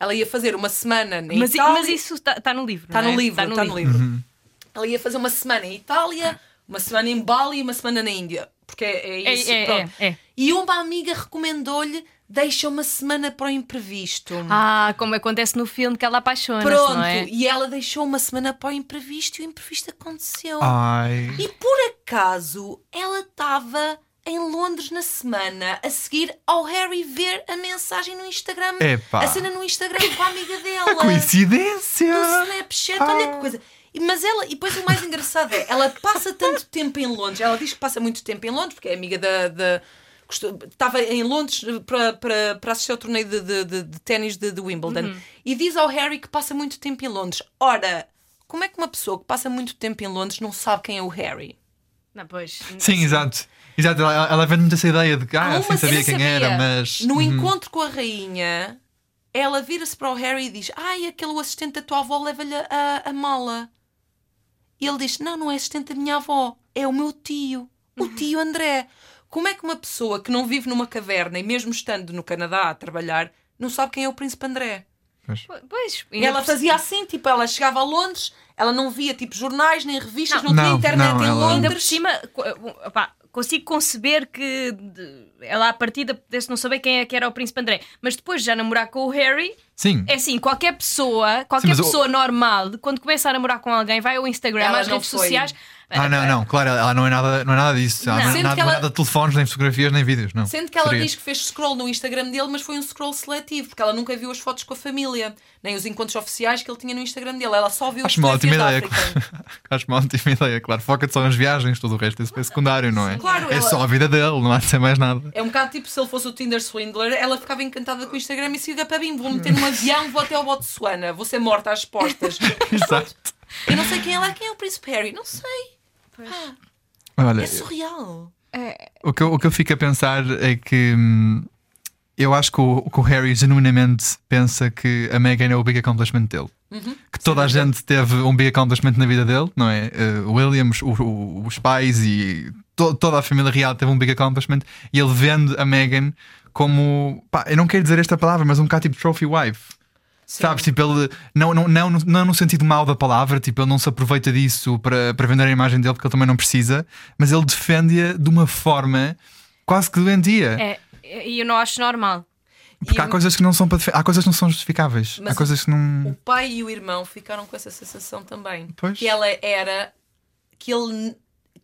Ela ia fazer uma semana na Mas, Itália. mas isso está tá no livro. Está não no é? livro, está no livro. Ela ia fazer uma semana em Itália, uma semana em Bali e uma semana na Índia. Porque é, é É, isso. é, pronto. é, é. E uma amiga recomendou-lhe deixa uma semana para o imprevisto. Ah, como acontece no filme que ela apaixona-se, Pronto, não é? e ela deixou uma semana para o imprevisto e o imprevisto aconteceu. Ai. E por acaso ela estava em Londres na semana a seguir ao Harry ver a mensagem no Instagram, Epá. a cena no Instagram com a amiga <laughs> dela. A coincidência! No Snapchat, olha que coisa. E- Mas ela, e depois o mais engraçado é, ela passa tanto tempo em Londres, ela diz que passa muito tempo em Londres, porque é amiga da. da Estava em Londres para, para, para assistir ao torneio de, de, de, de ténis de, de Wimbledon e diz ao Harry que passa muito tempo em Londres. Ora, como é que uma pessoa que passa muito tempo em Londres não sabe quem é o Harry? Não, pois. Sim, exato. Exato, ela, ela vende muito essa ideia de que ah, assim sabia quem sabia. era, mas. No Uhum. encontro com a rainha, ela vira-se para o Harry e diz: Ai, aquele assistente da tua avó leva-lhe a, a mala. E ele diz: Não, não é assistente da minha avó, é o meu tio, o tio André. Como é que uma pessoa que não vive numa caverna e mesmo estando no Canadá a trabalhar não sabe quem é o príncipe André? Pois. Pois, E ela fazia assim, tipo, ela chegava a Londres, ela não via tipo jornais nem revistas, não, Não, tinha internet não, em ela- Ainda por Londres. cima, consigo conceber que ela à partida pudesse não saber quem é que era o príncipe André, mas depois de já namorar com o Harry, Sim. é assim, qualquer pessoa, qualquer o- pessoa normal, quando começa a namorar com alguém, vai ao Instagram, Ela às redes foi. sociais. Ah, não, não, claro, ela não é nada, não é nada disso. Não. não, é Sendo nada, não é ela- nada de telefones, nem fotografias, nem vídeos, não. Sendo que ela Seria. diz que fez scroll no Instagram dele, mas foi um scroll seletivo, porque ela nunca viu as fotos com a família, nem os encontros oficiais que ele tinha no Instagram dele. Ela só viu Acho uma ótima ideia. <laughs> Acho uma ótima ideia, claro. Foca-te só nas viagens, todo o resto é secundário, não é? Claro, é ela- só a vida dele, não há de ser mais nada. É um bocado tipo se ele fosse o Tinder Swindler, ela ficava encantada com o Instagram e siga para mim. Vou meter num avião, vou até ao Botsuana, vou ser morta às postas. <laughs> Exato. Eu não sei quem ela é, quem é o Príncipe Harry, não sei. Olha, É surreal. o que, eu, o que eu fico a pensar é que hum, eu acho que o, que o Harry genuinamente pensa que a Meghan é o big accomplishment dele. Uhum. Que toda a gente teve um big accomplishment na vida dele, não é? Uh, Williams, o- o- os pais e to- toda a família real teve um big accomplishment e ele vende a Meghan como, pá, eu não quero dizer esta palavra, mas um bocado tipo trophy wife. Sabes, tipo, ele não, não, não, não no sentido mau da palavra, tipo, ele não se aproveita disso para, para vender a imagem dele porque ele também não precisa, mas ele defende-a de uma forma quase que doentia. É, e eu não acho normal. Porque E há o- coisas que não são para defe- há coisas que não são justificáveis. Mas há coisas que O não. pai e o irmão ficaram com essa sensação também. Pois. Que ela era. que ele.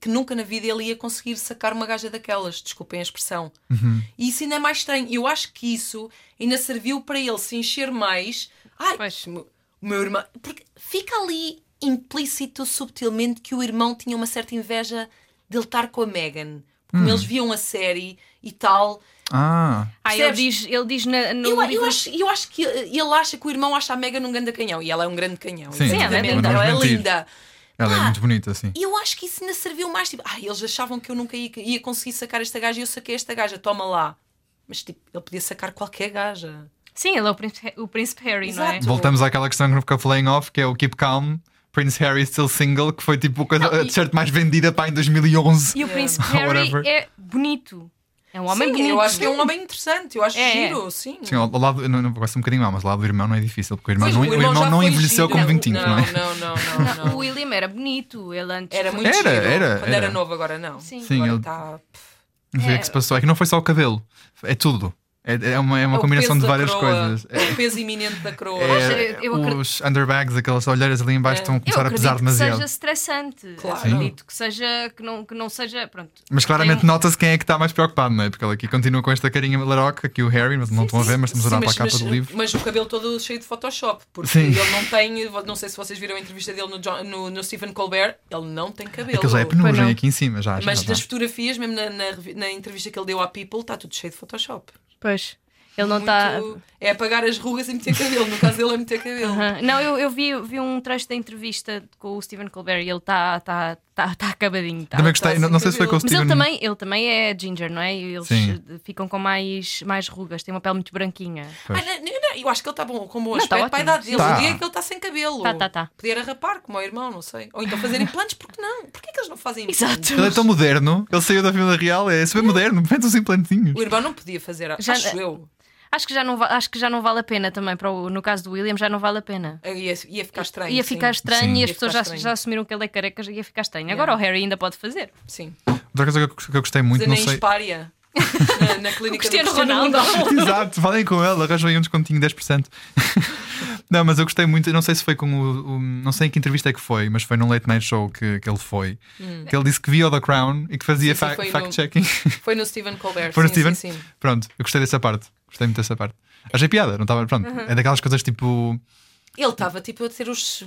Que nunca na vida ele ia conseguir sacar uma gaja daquelas, desculpem a expressão. Uhum. E isso ainda é mais estranho. Eu acho que isso ainda serviu para ele se encher mais. Ai, Pois. o meu irmão. Porque fica ali implícito subtilmente que o irmão tinha uma certa inveja dele estar com a Megan. Porque Hum. como eles viam a série e tal. Ah, Ah, ele diz, ele diz na, no Eu, eu livro- acho, eu acho que ele acha que o irmão acha a Megan um grande canhão e ela é um grande canhão. Sim, efetivamente. ela é linda. Ela é linda. Ela é Pá, muito bonita, assim. E eu acho que isso ainda serviu mais. Tipo, ah, eles achavam que eu nunca ia, ia conseguir sacar esta gaja e eu saquei esta gaja, toma lá. Mas tipo, ele podia sacar qualquer gaja. Sim, ele é o príncipe, o príncipe Harry, não é? Exato. Voltamos àquela questão que eu falei em off, que é o Keep Calm, Prince Harry Still Single, que foi tipo a t-shirt mais vendida pá, em 2011. E o príncipe <laughs> Harry é bonito. É um homem sim, bonito. eu acho que é um homem interessante. Eu acho É, é. giro, sim. Sim, ao lado, não, não, um bocadinho mal, mas ao lado do irmão não é difícil, porque o irmão, Pois, não, o o irmão não envelheceu giro. como 25, não, é? Não, não, não, não. O William era bonito, ele antes. Era muito Era, giro. era, Quando era era. novo, agora não. Sim. Sim, agora ele- tá- Não sei o que se passou. É que não foi só o cabelo, é tudo. É, é uma, é uma É combinação de várias coisas. É o peso iminente da coroa. É, eu acredito- os underbags, aquelas olheiras ali em baixo É. estão a começar a pesar que demasiado. seja estressante. Claro. Acredito que seja que não, que não seja. Pronto. Mas claramente Tem- nota-se quem é que está mais preocupado, não é? Porque ele aqui continua com esta carinha laroca, aqui o Harry, mas não estão a ver, mas estamos a Sim, olhar para a capa mas- do livro. mas o cabelo todo cheio de Photoshop. Porque Sim. ele não tem. Não sei se vocês viram a entrevista dele no, John- no, no Stephen Colbert. Ele não tem cabelo. Aquilo já é penugem aqui em cima, já. já, Mas já. das fotografias, mesmo na, na, na entrevista que ele deu à People, está tudo cheio de Photoshop. Pois. Ele não está. É apagar as rugas e meter cabelo. No caso dele é meter cabelo. Não, eu, eu vi, vi um trecho da entrevista com o Stephen Colbert e ele está tá, tá, tá acabadinho. Tá. Também gostei, tá não, não sem sei se foi com o cabelo. Mas ele Steven. também, ele também é ginger, não é? E eles Sim. ficam com mais, mais rugas, tem uma pele muito branquinha. Ah, não, não, eu acho que ele está bom, com bom Não, aspecto tá para a idade dele. Tá. O dia é que ele está sem cabelo. Tá, tá, tá. Podia era rapar, como o irmão, não sei. Ou então fazer <laughs> implantes, porque não? Porquê que eles não fazem implantes? Exato. Ele é tão moderno, ele saiu da família real, é super moderno, mete os implantinhos. O irmão não podia fazer, Já- acho eu. Acho que, já não acho que já não vale a pena também. Para o- no caso do William, já não vale a pena. Ia, ia ficar estranho. ia sim. ficar estranho Sim. e as pessoas já, já assumiram que ele é careca, já ia ficar estranho. Agora o Harry ainda pode fazer. Sim. Outra coisa que eu, que eu gostei muito, não sei. Espária. <laughs> na, na clínica do Cristiano Ronaldo. <laughs> Exato, falem com ele, arranjam aí um descontinho de 10%. <laughs> não, mas eu gostei muito, não sei se foi com o, o- Não sei em que entrevista é que foi, mas foi num late night show que, que ele foi. Que ele disse que via o The Crown e que fazia Hum. Fa- foi no- fact-checking. Foi no Stephen Colbert. Foi no sim, Steven? Sim, sim. Pronto, eu gostei dessa parte. Gostei muito dessa parte. Achei piada, não estava. Pronto, é daquelas coisas tipo. Ele estava tipo a ter os.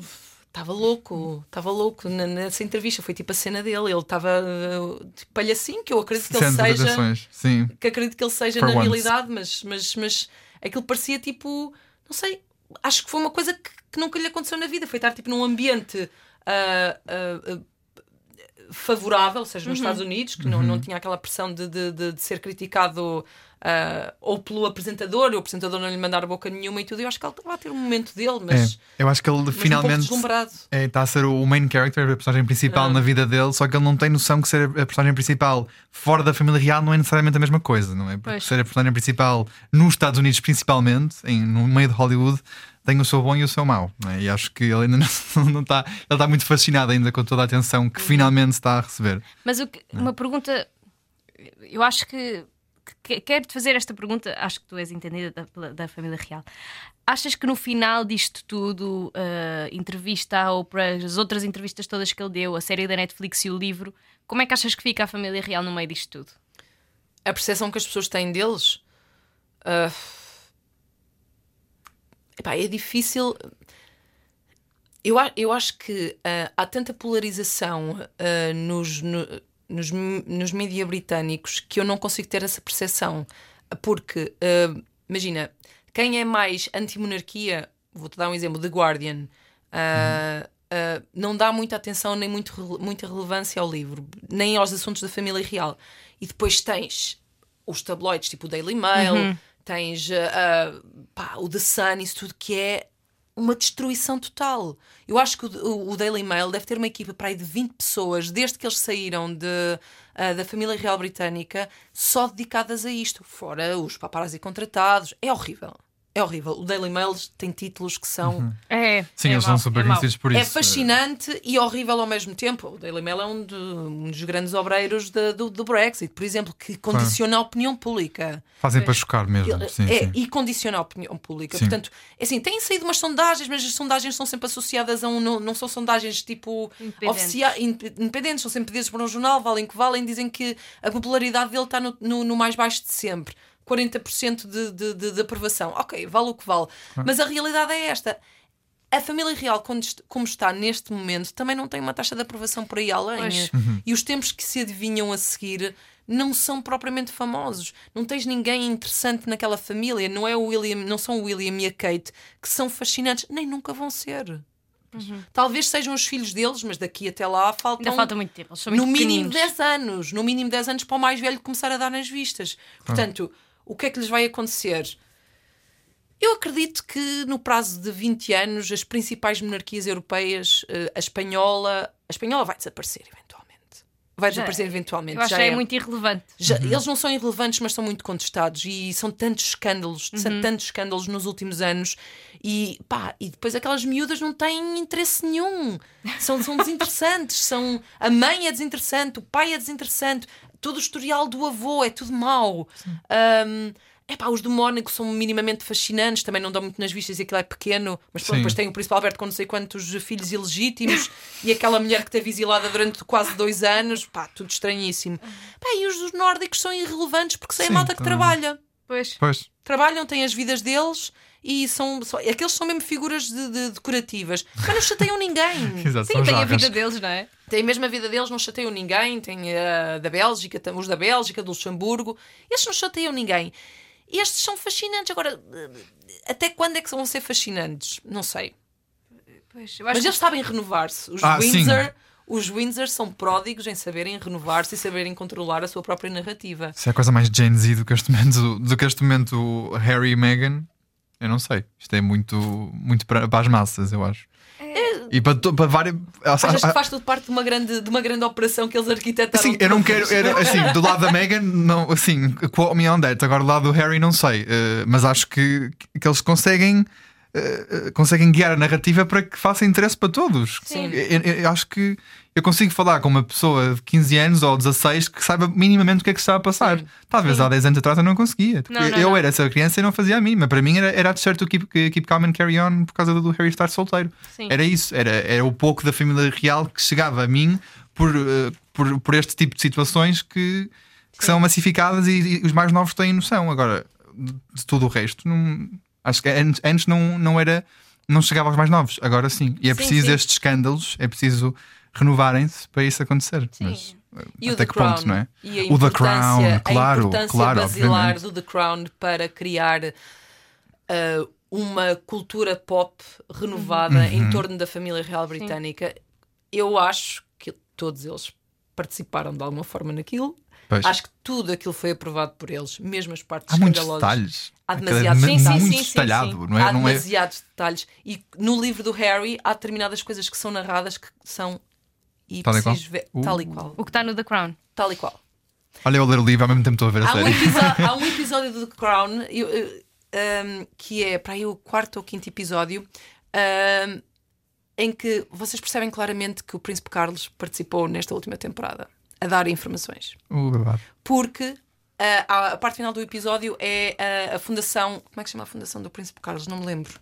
Estava louco, estava louco na- nessa entrevista. Foi tipo a cena dele. Ele estava uh, tipo, palhacinho, que eu acredito que ele seja. Sim. Que acredito que ele seja For na once. realidade, mas, mas, mas aquilo parecia tipo. Não sei. Acho que foi uma coisa que, que nunca lhe aconteceu na vida. Foi estar tipo num ambiente. ah, ah, ah, favorável, ou seja, nos Estados Unidos, que não, Uhum. não tinha aquela pressão de, de, de- de ser criticado ah, ou pelo apresentador, e o apresentador não lhe mandar boca nenhuma e tudo. Eu acho que ele estava a ter um momento dele, mas, É, eu acho que ele um finalmente deslumbrado. é, está a ser o main character, a personagem principal Ah. na vida dele, só que ele não tem noção que ser a personagem principal fora da família real não é necessariamente a mesma coisa, não é? Porque Pois. ser a personagem principal nos Estados Unidos, principalmente, em, no meio de Hollywood, tem o seu bom e o seu mau, não é? E acho que ele ainda <laughs> não, não está, ele está muito fascinado ainda com toda a atenção que finalmente está a receber. Mas que- uma pergunta, eu acho que, que- quero-te fazer esta pergunta, acho que tu és entendida da, da família real. Achas que no final disto tudo, a entrevista ou para as outras entrevistas todas que ele deu, a série da Netflix e o livro, como é que achas que fica a família real no meio disto tudo? A percepção que as pessoas têm deles ah, epá, é difícil. Eu, eu acho que ah, há tanta polarização ah, nos, no- nos, nos mídia britânicos que eu não consigo ter essa percepção. Porque, ah, imagina, quem é mais anti-monarquia, vou-te dar um exemplo, The Guardian, ah, ah, não dá muita atenção nem muito, muita relevância ao livro, nem aos assuntos da família real. E depois tens os tabloides, tipo o Daily Mail, tens ah, ah, pá, o The Sun, isso tudo que é uma destruição total. Eu acho que o, o- Daily Mail deve ter uma equipa para aí de 20 pessoas, desde que eles saíram de, ah, da família real britânica, só dedicadas a isto. Fora os paparazzi contratados. É horrível. É horrível. O Daily Mail tem títulos que são. É, Sim, é eles são super é conhecidos por isso. É fascinante e horrível ao mesmo tempo. O Daily Mail é um, de- um dos grandes obreiros de- do, do Brexit, por exemplo, que condiciona a opinião pública. Fazem para chocar mesmo. Sim, é, sim. E condiciona a opinião pública. Sim. Portanto, é assim, têm saído umas sondagens, mas as sondagens são sempre associadas a um. Não, não são sondagens tipo Independentes. oficiais, independentes, são sempre pedidas por um jornal, valem que valem, dizem que a popularidade dele está no, no, no mais baixo de sempre. 40% de, de, de, de aprovação. Ok, vale o que vale. Mas a realidade é esta. A família real, como está neste momento, também não tem uma taxa de aprovação por aí além. Pois. E os tempos que se adivinham a seguir não são propriamente famosos. Não tens ninguém interessante naquela família. Não é o William, não são o William e a Kate que são fascinantes, nem nunca vão ser. Talvez sejam os filhos deles, mas daqui até lá faltam Ainda falta muito tempo, eles são no muito mínimo pequeninos. 10 anos. No mínimo 10 anos para o mais velho começar a dar nas vistas. Portanto, o que é que lhes vai acontecer? Eu acredito que no prazo de 20 anos as principais monarquias europeias, eh, a espanhola, a espanhola vai desaparecer. Vai desaparecer eventualmente. Eu acho já que é muito irrelevante. já- Eles não são irrelevantes, mas são muito contestados e são tantos escândalos, são tantos escândalos nos últimos anos e pá, e depois aquelas miúdas não têm interesse nenhum. São, são desinteressantes, <laughs> são a mãe é desinteressante, o pai é desinteressante, todo o historial do avô é tudo mau. Um, Epá, os do Mónaco são minimamente fascinantes, também não dão muito nas vistas e aquilo é pequeno, mas pronto, depois tem o Príncipe Alberto com não sei quantos filhos ilegítimos e aquela mulher que teve exilada durante quase dois anos, pá, tudo estranhíssimo. Pá, e os dos nórdicos são irrelevantes porque são a malta que também. trabalha. Pois. Pois. Trabalham, têm as vidas deles e são. só- aqueles são mesmo figuras de, de- decorativas, mas não chateiam ninguém. <laughs> Exato, Sim, são tem a vida deles, não é? Tem mesmo a vida deles, não chateiam ninguém. Tem a da Bélgica, os da Bélgica, do Luxemburgo. Estes não chateiam ninguém. Estes são fascinantes. Agora, eh, até quando é que vão ser fascinantes? Não sei. Pois, eu acho Mas que eles sabem renovar-se. Os Ah, sim. Windsor. Os Windsor são pródigos em saberem renovar-se e saberem controlar a sua própria narrativa. Se é a coisa mais Gen Z do que este momento, do que este momento o Harry e Meghan, eu não sei. Isto é muito, muito para, para as massas, eu acho. E para, para várias. Achas que faz tudo parte de uma grande, de uma grande operação que eles arquitetaram? Sim, eu não quero. era, assim, do lado da Meghan, não, assim, quote me on that. Agora, do lado do Harry, não sei. eh, mas acho que, que eles conseguem. Eh, eh, conseguem guiar a narrativa para que faça interesse para todos. Sim. Eu, eu- eu acho que eu consigo falar com uma pessoa de 15 anos ou 16 que saiba minimamente o que é que está a passar. Talvez há 10 anos atrás eu não conseguia. Não, não, eu não. era essa criança e não fazia a mínima. Para mim era, era de certo keep, keep calm and carry on por causa do Harry estar solteiro. Sim. Era isso, era, era o pouco da família real que chegava a mim por, eh, por, por este tipo de situações que, que são massificadas e, e os mais novos têm noção. Agora, de tudo o resto, não, acho que antes, antes não, não era. Não chegava aos mais novos, agora sim. E é Sim, preciso sim. estes escândalos, é preciso renovarem-se para isso acontecer. Mas, eh, E o até The que ponto, Crown, não é? O The Crown, claro, a importância claro, basilar obviamente. do The Crown para criar uh, uma cultura pop renovada Uhum. em torno da família real britânica. Eu acho que todos eles participaram de alguma forma naquilo. Pois. Acho que tudo aquilo foi aprovado por eles, mesmo as partes Há muitos escandalosas. detalhes. Há demasiados muito Sim, sim, detalhado, sim, não é? há não é demasiados detalhes. E no livro do Harry há determinadas coisas que são narradas que são Tal e qual? ipsis ve- Uh. tal e qual. O que está no The Crown. Tal e qual. Olha, eu ler o livro ao mesmo tempo estou a ver a Há um, série. episódio, <laughs> há um episódio do The Crown eu, eu, um, que é para aí o quarto ou quinto episódio um, em que vocês percebem claramente que o Príncipe Carlos participou nesta última temporada a dar informações. Uh. Porque ah, a, a parte final do episódio é ah, a fundação. Como é que se chama a fundação do Príncipe Carlos? Não me lembro.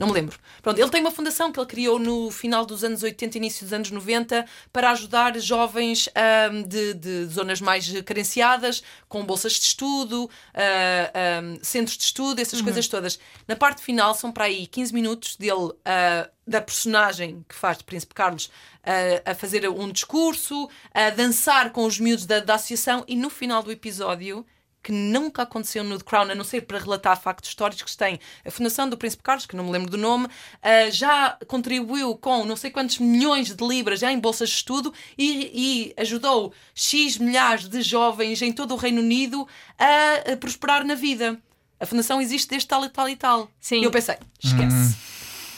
Não me lembro. Pronto, ele tem uma fundação que ele criou no final dos anos 80, início dos anos 90, para ajudar jovens ahm, de, de zonas mais carenciadas, com bolsas de estudo, ah, ahm, centros de estudo, essas coisas todas. Na parte final são para aí 15 minutos dele, ah, da personagem que faz de Príncipe Carlos, ah, a fazer um discurso, a dançar com os miúdos da, da associação, e no final do episódio que nunca aconteceu no The Crown, a não ser para relatar factos históricos, tem a Fundação do Príncipe Carlos, que não me lembro do nome, ah, já contribuiu com não sei quantos milhões de libras já em bolsas de estudo e, e ajudou X milhares de jovens em todo o Reino Unido a, a prosperar na vida. A Fundação existe desde tal e tal e tal. Sim. E eu pensei, esquece.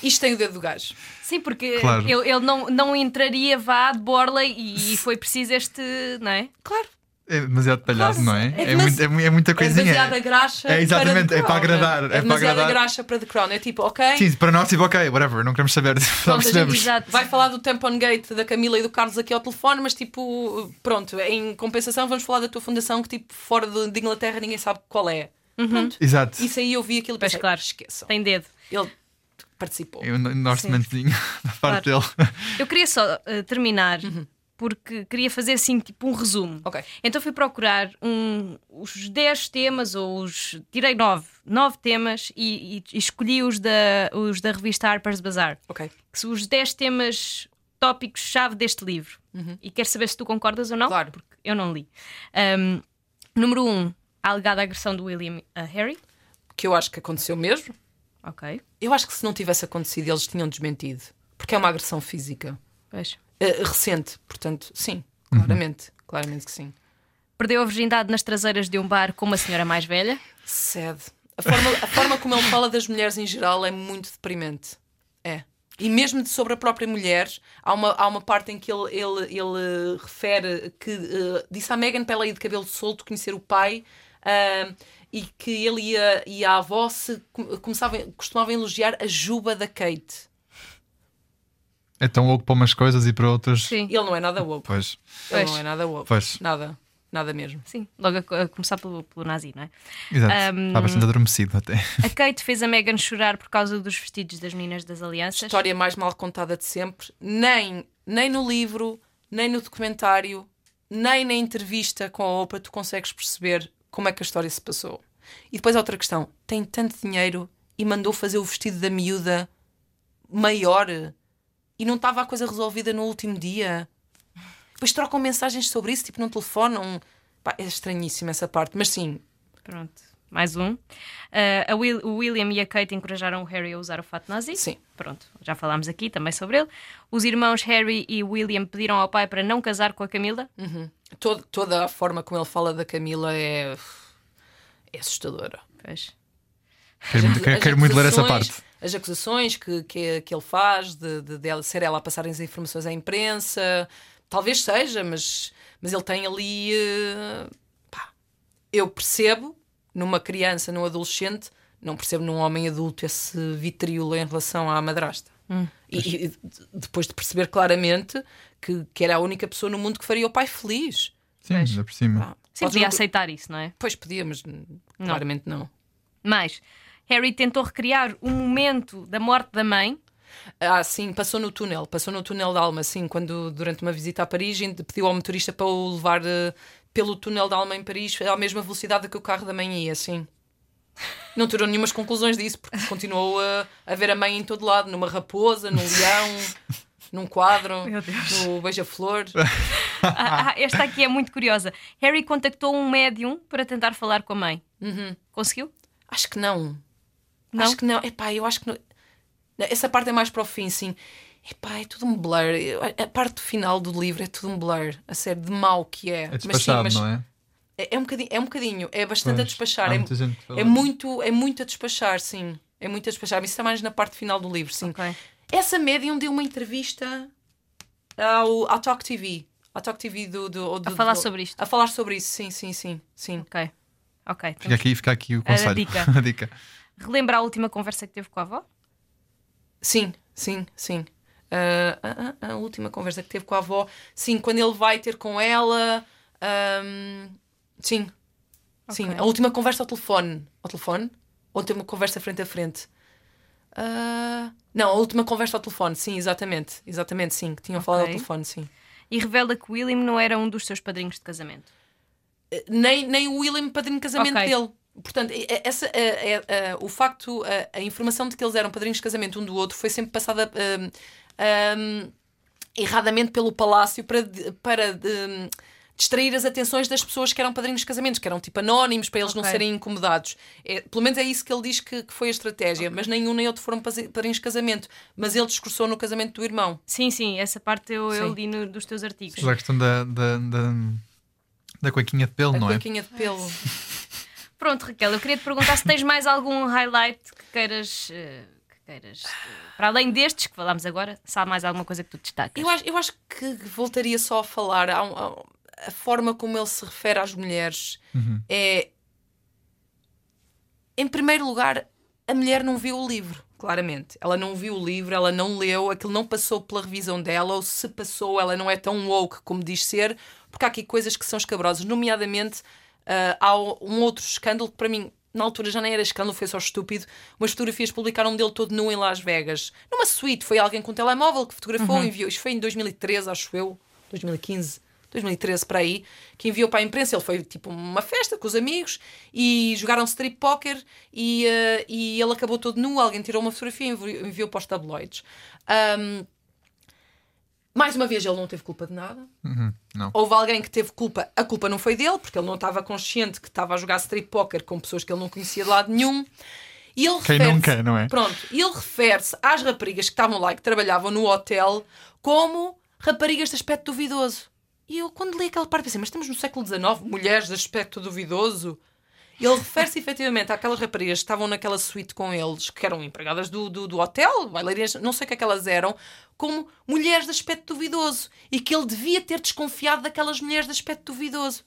Isto tem o dedo do gajo. Sim, porque Claro. ele, ele não, não entraria vá de Borley e, e <laughs> foi preciso este. Não é? Claro. É demasiado detalhado, Claro. não é? É É, muito- é é muita É coisinha. demasiada graxa. É, exatamente, para é para agradar, é É, para demasiada agradar. graxa para The Crown. É tipo, ok. Sim, para nós, tipo, ok, whatever, não queremos saber. <laughs> Pronto, gente. Vai falar do Tampon Gate da Camila e do Carlos aqui ao telefone, mas tipo, pronto, em compensação vamos falar da tua fundação que tipo fora de, de Inglaterra ninguém sabe qual é. Pronto. Exato. Isso aí eu vi aquilo e pensei, claro. esqueçam. Tem dedo. Ele participou. Eu um orçamentozinho <laughs> da parte dele. Eu queria só eh, terminar porque queria fazer assim tipo um resumo. Ok. Então fui procurar um, os 10 temas, ou os. Tirei 9, 9 temas e, e- escolhi os da, os da revista Harper's Bazaar, Ok. que são os 10 temas tópicos-chave deste livro. E quero saber se tu concordas ou não, Claro. porque eu não li. Um, número 1, um, a alegada agressão do William a Harry. Que eu acho que aconteceu mesmo. Ok. Eu acho que se não tivesse acontecido, eles tinham desmentido. Porque é uma agressão física. Pois. Eh, recente, portanto, sim, claramente. Claramente que sim. Perdeu a virgindade nas traseiras de um bar com uma senhora mais velha. Cede. A forma, a forma como ele fala das mulheres em geral é muito deprimente. É. E mesmo de- sobre a própria mulher, há uma, há uma parte em que ele, ele, ele refere que eh, disse à Megan para ela ir de cabelo solto conhecer o pai ah, e que ele e a, e a avó se, com- começavam, costumavam elogiar a juba da Kate. É tão louco para umas coisas e para outras. Sim. Ele não é nada woke. Pois. Ele Pois. não é nada woke. Pois. Nada. Nada mesmo. Sim, logo a, a começar pelo, pelo nazi, não é? Exato. Um, Está bastante adormecido até. A Kate fez a Megan chorar por causa dos vestidos das meninas das alianças. História mais mal contada de sempre. Nem, nem no livro, nem no documentário, nem na entrevista com a Oprah tu consegues perceber como é que a história se passou. E depois outra questão. Tem tanto dinheiro e mandou fazer o vestido da miúda maior e não estava a coisa resolvida no último dia. Depois trocam mensagens sobre isso, tipo, não telefonam. Pá, é estranhíssima essa parte, mas sim, Pronto, mais um. Ah, a Will- o William e a Kate encorajaram o Harry a usar o fato nazi. sim. Pronto, já falámos aqui também sobre ele. Os irmãos Harry e William pediram ao pai para não casar com a Camila. Todo- toda a forma como ele fala da Camila é, é assustadora. Pois. Quero muito, quero, quero muito ler essa parte. As acusações que, que, que ele faz de, de, de ser ela a passar as informações à imprensa. Talvez seja, mas, mas ele tem ali. eh, pá, eu percebo numa criança, num adolescente, não percebo num homem adulto esse vitriolo em relação à madrasta. E, e depois de perceber claramente que, que era a única pessoa no mundo que faria o pai feliz. Sim, ainda por cima. Pá, Sim, podia não- aceitar isso, não é? Pois podia, mas hum, claramente não. Mas Harry tentou recriar o momento da morte da mãe. Ah, sim, passou no túnel, passou no túnel da Alma, sim, quando durante uma visita a Paris pediu ao motorista para o levar eh, pelo túnel da Alma em Paris à mesma velocidade que o carro da mãe ia, sim. <laughs> Não tirou nenhumas conclusões disso, porque continuou a, a ver a mãe em todo lado, numa raposa, num leão, <laughs> num quadro, no beija-flor. <laughs> Ah, ah, esta aqui é muito curiosa. Harry contactou um médium para tentar falar com a mãe. Conseguiu? Acho que não. Não? Acho que não. Epá, eu acho que não. Essa parte é mais para o fim, sim. Epá, é tudo um blur. A parte final do livro é tudo um blur. A sério, de mau que é. É despachado, não é? É, é um bocadinho, é um bocadinho, é bastante a Pois, despachar. há É, é muito, é muito a despachar, sim. É muito a despachar. Mas Isso está mais na parte final do livro, sim. Ok. Essa médium deu uma entrevista ao, ao Talk TV. Ao Talk TV do, do, do- A falar do- sobre isto. A falar sobre isso, sim, sim, sim. sim. Ok. Ok. Fica aqui, fica aqui o A conselho. dica. <laughs> A dica. Relembra a última conversa que teve com a avó? Sim, sim, sim. Ah, ah, ah, a última conversa que teve com a avó, sim, quando ele vai ter com ela, ahm, sim, sim, Ok. a última conversa ao telefone, ao telefone, ou a última conversa frente a frente. Ah, não, a última conversa ao telefone, sim, exatamente, exatamente, sim, que tinham falado ao telefone, sim. E revela que William não era um dos seus padrinhos de casamento. nem, nem o William padrinho de casamento Ok. dele. Portanto, essa, é- é- é- o facto, a, a informação de que eles eram padrinhos de casamento um do outro foi sempre passada hum, hum, erradamente pelo palácio para, para de- distrair as atenções das pessoas que eram padrinhos de casamentos, que eram tipo anónimos, para eles não Ok. serem incomodados. É, pelo menos é isso que ele diz que, que foi a estratégia. Mas nenhum nem outro foram padrinhos de casamento. Mas ele discursou no casamento do irmão. Sim, sim, essa parte eu, eu li no- dos teus artigos. Mas a questão da, da, da, da cuequinha de pelo, A não é? cuequinha de pelo. <laughs> Pronto, Raquel, eu queria te perguntar se tens mais algum highlight que queiras. eh, que queiras, eh, para além destes que falámos agora, se há mais alguma coisa que tu destacas? Eu acho, eu acho que voltaria só a falar. há um- a forma como ele se refere às mulheres é. Em primeiro lugar, a mulher não viu o livro, claramente. Ela não viu o livro, ela não leu, aquilo não passou pela revisão dela, ou se passou, ela não é tão woke como diz ser, porque há aqui coisas que são escabrosas. Nomeadamente, ah, há um outro escândalo que para mim. Na altura já nem era escândalo, foi só estúpido. Umas fotografias publicaram dele todo nu em Las Vegas. Numa suíte, foi alguém com um telemóvel que fotografou e enviou. Isto foi em 2013, acho eu. 2015. 2013 para aí, que enviou para a imprensa. Ele foi tipo uma festa com os amigos e jogaram strip poker e, eh, e ele acabou todo nu. Alguém tirou uma fotografia e enviou, enviou para os tabloides. Ahm, mais uma vez, ele não teve culpa de nada. Uhum. Houve alguém que teve culpa, a culpa não foi dele, porque ele não estava consciente que estava a jogar strip poker com pessoas que ele não conhecia de lado nenhum. E ele Quem não quer, não é? Pronto, e ele refere-se às raparigas que estavam lá e que trabalhavam no hotel como raparigas de aspecto duvidoso. E eu, quando li aquela parte, pensei, mas estamos no século XIX, mulheres de aspecto duvidoso. Ele refere-se efetivamente àquelas raparigas que estavam naquela suíte com eles, que eram empregadas do, do, do hotel, bailarinas, não sei o que é que elas eram, como mulheres de aspecto duvidoso. E que ele devia ter desconfiado daquelas mulheres de aspecto duvidoso.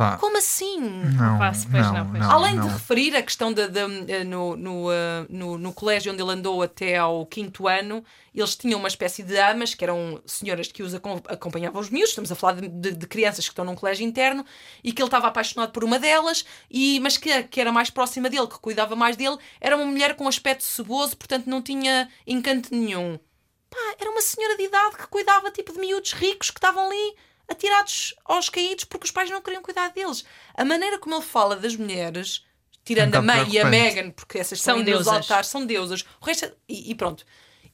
Pá, Como assim? não, pois não, não, pois não, Além não. de referir a questão da, da- eh, no, no, eh, no, no colégio onde ele andou até ao quinto ano, eles tinham uma espécie de amas, que eram senhoras que os acom- acompanhavam os miúdos, estamos a falar de, de- de crianças que estão num colégio interno, e que ele estava apaixonado por uma delas, e, mas que, que era mais próxima dele, que cuidava mais dele, era uma mulher com aspecto ceboso, portanto não tinha encanto nenhum. Pá, era uma senhora de idade que cuidava tipo de miúdos ricos que estavam ali atirados aos caídos porque os pais não queriam cuidar deles. A maneira como ele fala das mulheres, tirando É a um mãe e a. Megan, porque essas São deusas. altares, são deusas. O resto é- e, e pronto.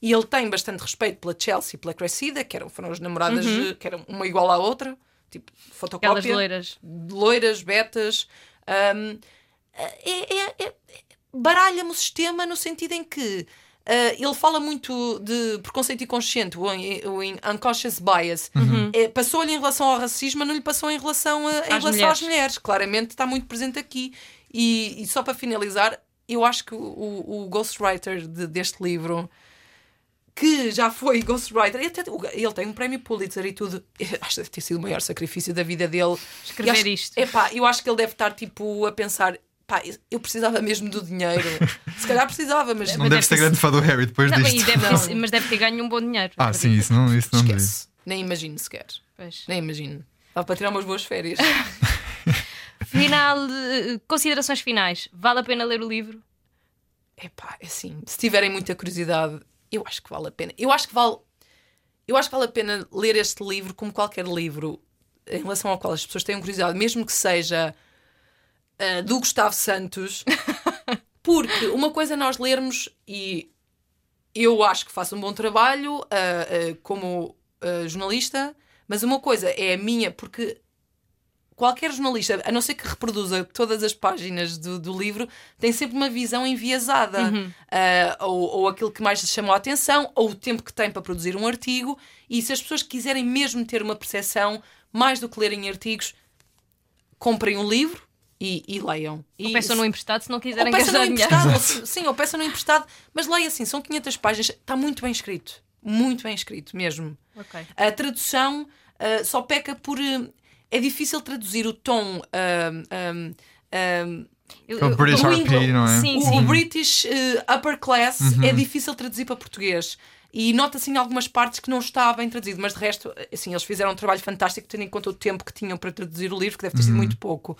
E ele tem bastante respeito pela Chelsea e pela Cressida, que eram, foram as namoradas, eh, que eram uma igual à outra, tipo fotocópia Aquelas loiras. loiras, betas. hum, é, é- é- baralha-me o sistema no sentido em que ah, ele fala muito de preconceito inconsciente, o, in- o in- unconscious bias. É, Passou-lhe em relação ao racismo, mas não lhe passou em relação, a, em relação mulheres. às mulheres. Claramente está muito presente aqui. E, e só para finalizar, eu acho que o, o, ghostwriter de- deste livro, que já foi ghostwriter, ele, até- ele tem um prémio Pulitzer e tudo, <laughs> acho que deve ter sido o maior sacrifício da vida dele. Escrever acho- isto. Epá, eu acho que ele deve estar tipo a pensar. Pá, eu precisava mesmo do dinheiro. Se calhar precisava, mas Não Mas deve ser ter- grande fã do Harry depois Não, e disto. deve mas deve ter ganho um bom dinheiro. Ah, sim, isso não, isso não. Nem imagino sequer. Pois. Nem imagino. Dá para tirar umas boas férias. <laughs> Final, eh, considerações finais. Vale a pena ler o livro? Epá, é assim, se tiverem muita curiosidade, eu acho que vale a pena. Eu acho que vale, eu acho que vale a pena ler este livro como qualquer livro em relação ao qual as pessoas tenham curiosidade, mesmo que seja ah, do Gustavo Santos, <laughs> porque uma coisa é nós lermos e eu acho que faço um bom trabalho ah, ah, como jornalista, mas uma coisa é a minha, porque qualquer jornalista, a não ser que reproduza todas as páginas do, do livro, tem sempre uma visão enviesada. Ah, ou, ou aquilo que mais lhe chamou a atenção, ou o tempo que tem para produzir um artigo. E se as pessoas quiserem mesmo ter uma percepção, mais do que lerem artigos, comprem um livro e, e leiam. E <laughs> Ou peçam no emprestado se não ou quiserem no gastar dinheiro. ou sim, ou peça no emprestado, mas leia assim, são 500 páginas, está muito bem escrito, muito bem escrito mesmo. Ok. A tradução ah, só peca por. ah, é difícil traduzir o tom. ah, Eu- O British o RP, não é? Sim, sim. o British ah, upper class é difícil traduzir para português. E nota-se em algumas partes que não está bem traduzido, mas de resto, assim, eles fizeram um trabalho fantástico, tendo em conta o tempo que tinham para traduzir o livro, que deve ter sido muito pouco.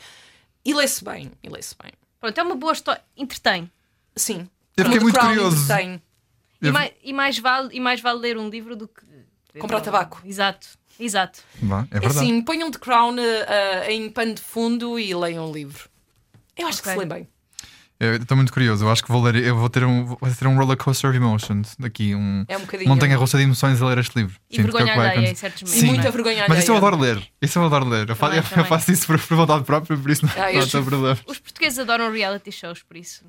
E lê-se bem, e lê-se bem. Pronto, é uma boa história. Entretém. Sim. Eu fiquei o The muito Crown curioso. entretém. E Eu- mais, e, mais vale, e mais vale ler um livro do que. Comprar tabaco. Exato, exato. Vá, é verdade. assim, ponham The Crown ah, em pano de fundo e leiam o livro. Eu acho Ok. que se lê bem. Estou muito curioso. Eu acho que vou ler. Eu vou ter um, vou ter um roller coaster of emotions daqui. Um, É um bocadinho. montanha russa de emoções a ler este livro. E que é vergonha alheia em certos E momentos. Sim. muita vergonha Mas isso eu adoro ler. Isso eu adoro ler. Eu, fa- Também, eu faço isso por, por vontade própria, por isso não, Ah, não eu- tem problema. Os portugueses adoram reality shows, por isso.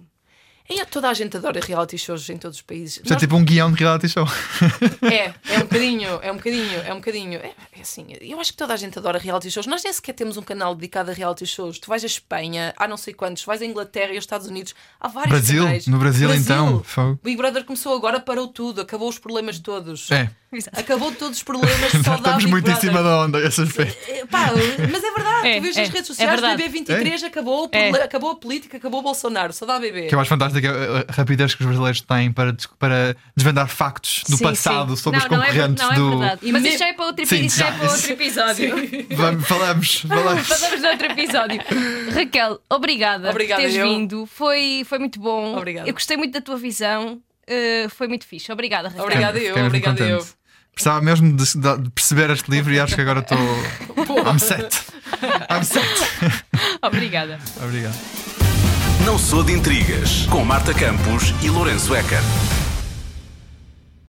E toda a gente adora reality shows em todos os países. Isto é Nós- tipo um guião de reality show. É, é um bocadinho, é um bocadinho, é um bocadinho. É, é assim, eu acho que toda a gente adora reality shows. Nós nem sequer temos um canal dedicado a reality shows. Tu vais à Espanha, há não sei quantos, vais à Inglaterra e aos Estados Unidos, há vários Brasil? canais. No Brasil, então? Fogo. Big Brother começou agora, parou tudo, acabou os problemas todos. É, Acabou todos os problemas, dá <laughs> estamos muito em cima da onda, esse aspecto. É, pá, mas é verdade, É, tu vês é, nas redes é sociais, verdade. BB23 acabou, o É. proble- acabou a política, acabou o Bolsonaro, só dá BB. O que eu acho fantástico é a a rapidez que os brasileiros têm para, para desvendar factos do Sim, passado sim. sobre os não, não é, concorrentes não é do. verdade. E Mas me- isso já é para outro, Sim, epi- já é para outro episódio. <laughs> Vamos, falamos, <laughs> falamos. Passamos a outro episódio. Raquel, obrigada, Obrigada, por teres eu. vindo. Foi, foi muito bom. Obrigada. Eu gostei muito da tua visão. Uh, foi muito fixe. Obrigada, Raquel. Obrigada eu, obrigada eu. Precisava mesmo de, de perceber este livro e acho que agora estou. I'm set. I'm set. <laughs> Obrigada. Obrigado. Não sou de intrigas com Marta Campos e Lourenço Eker.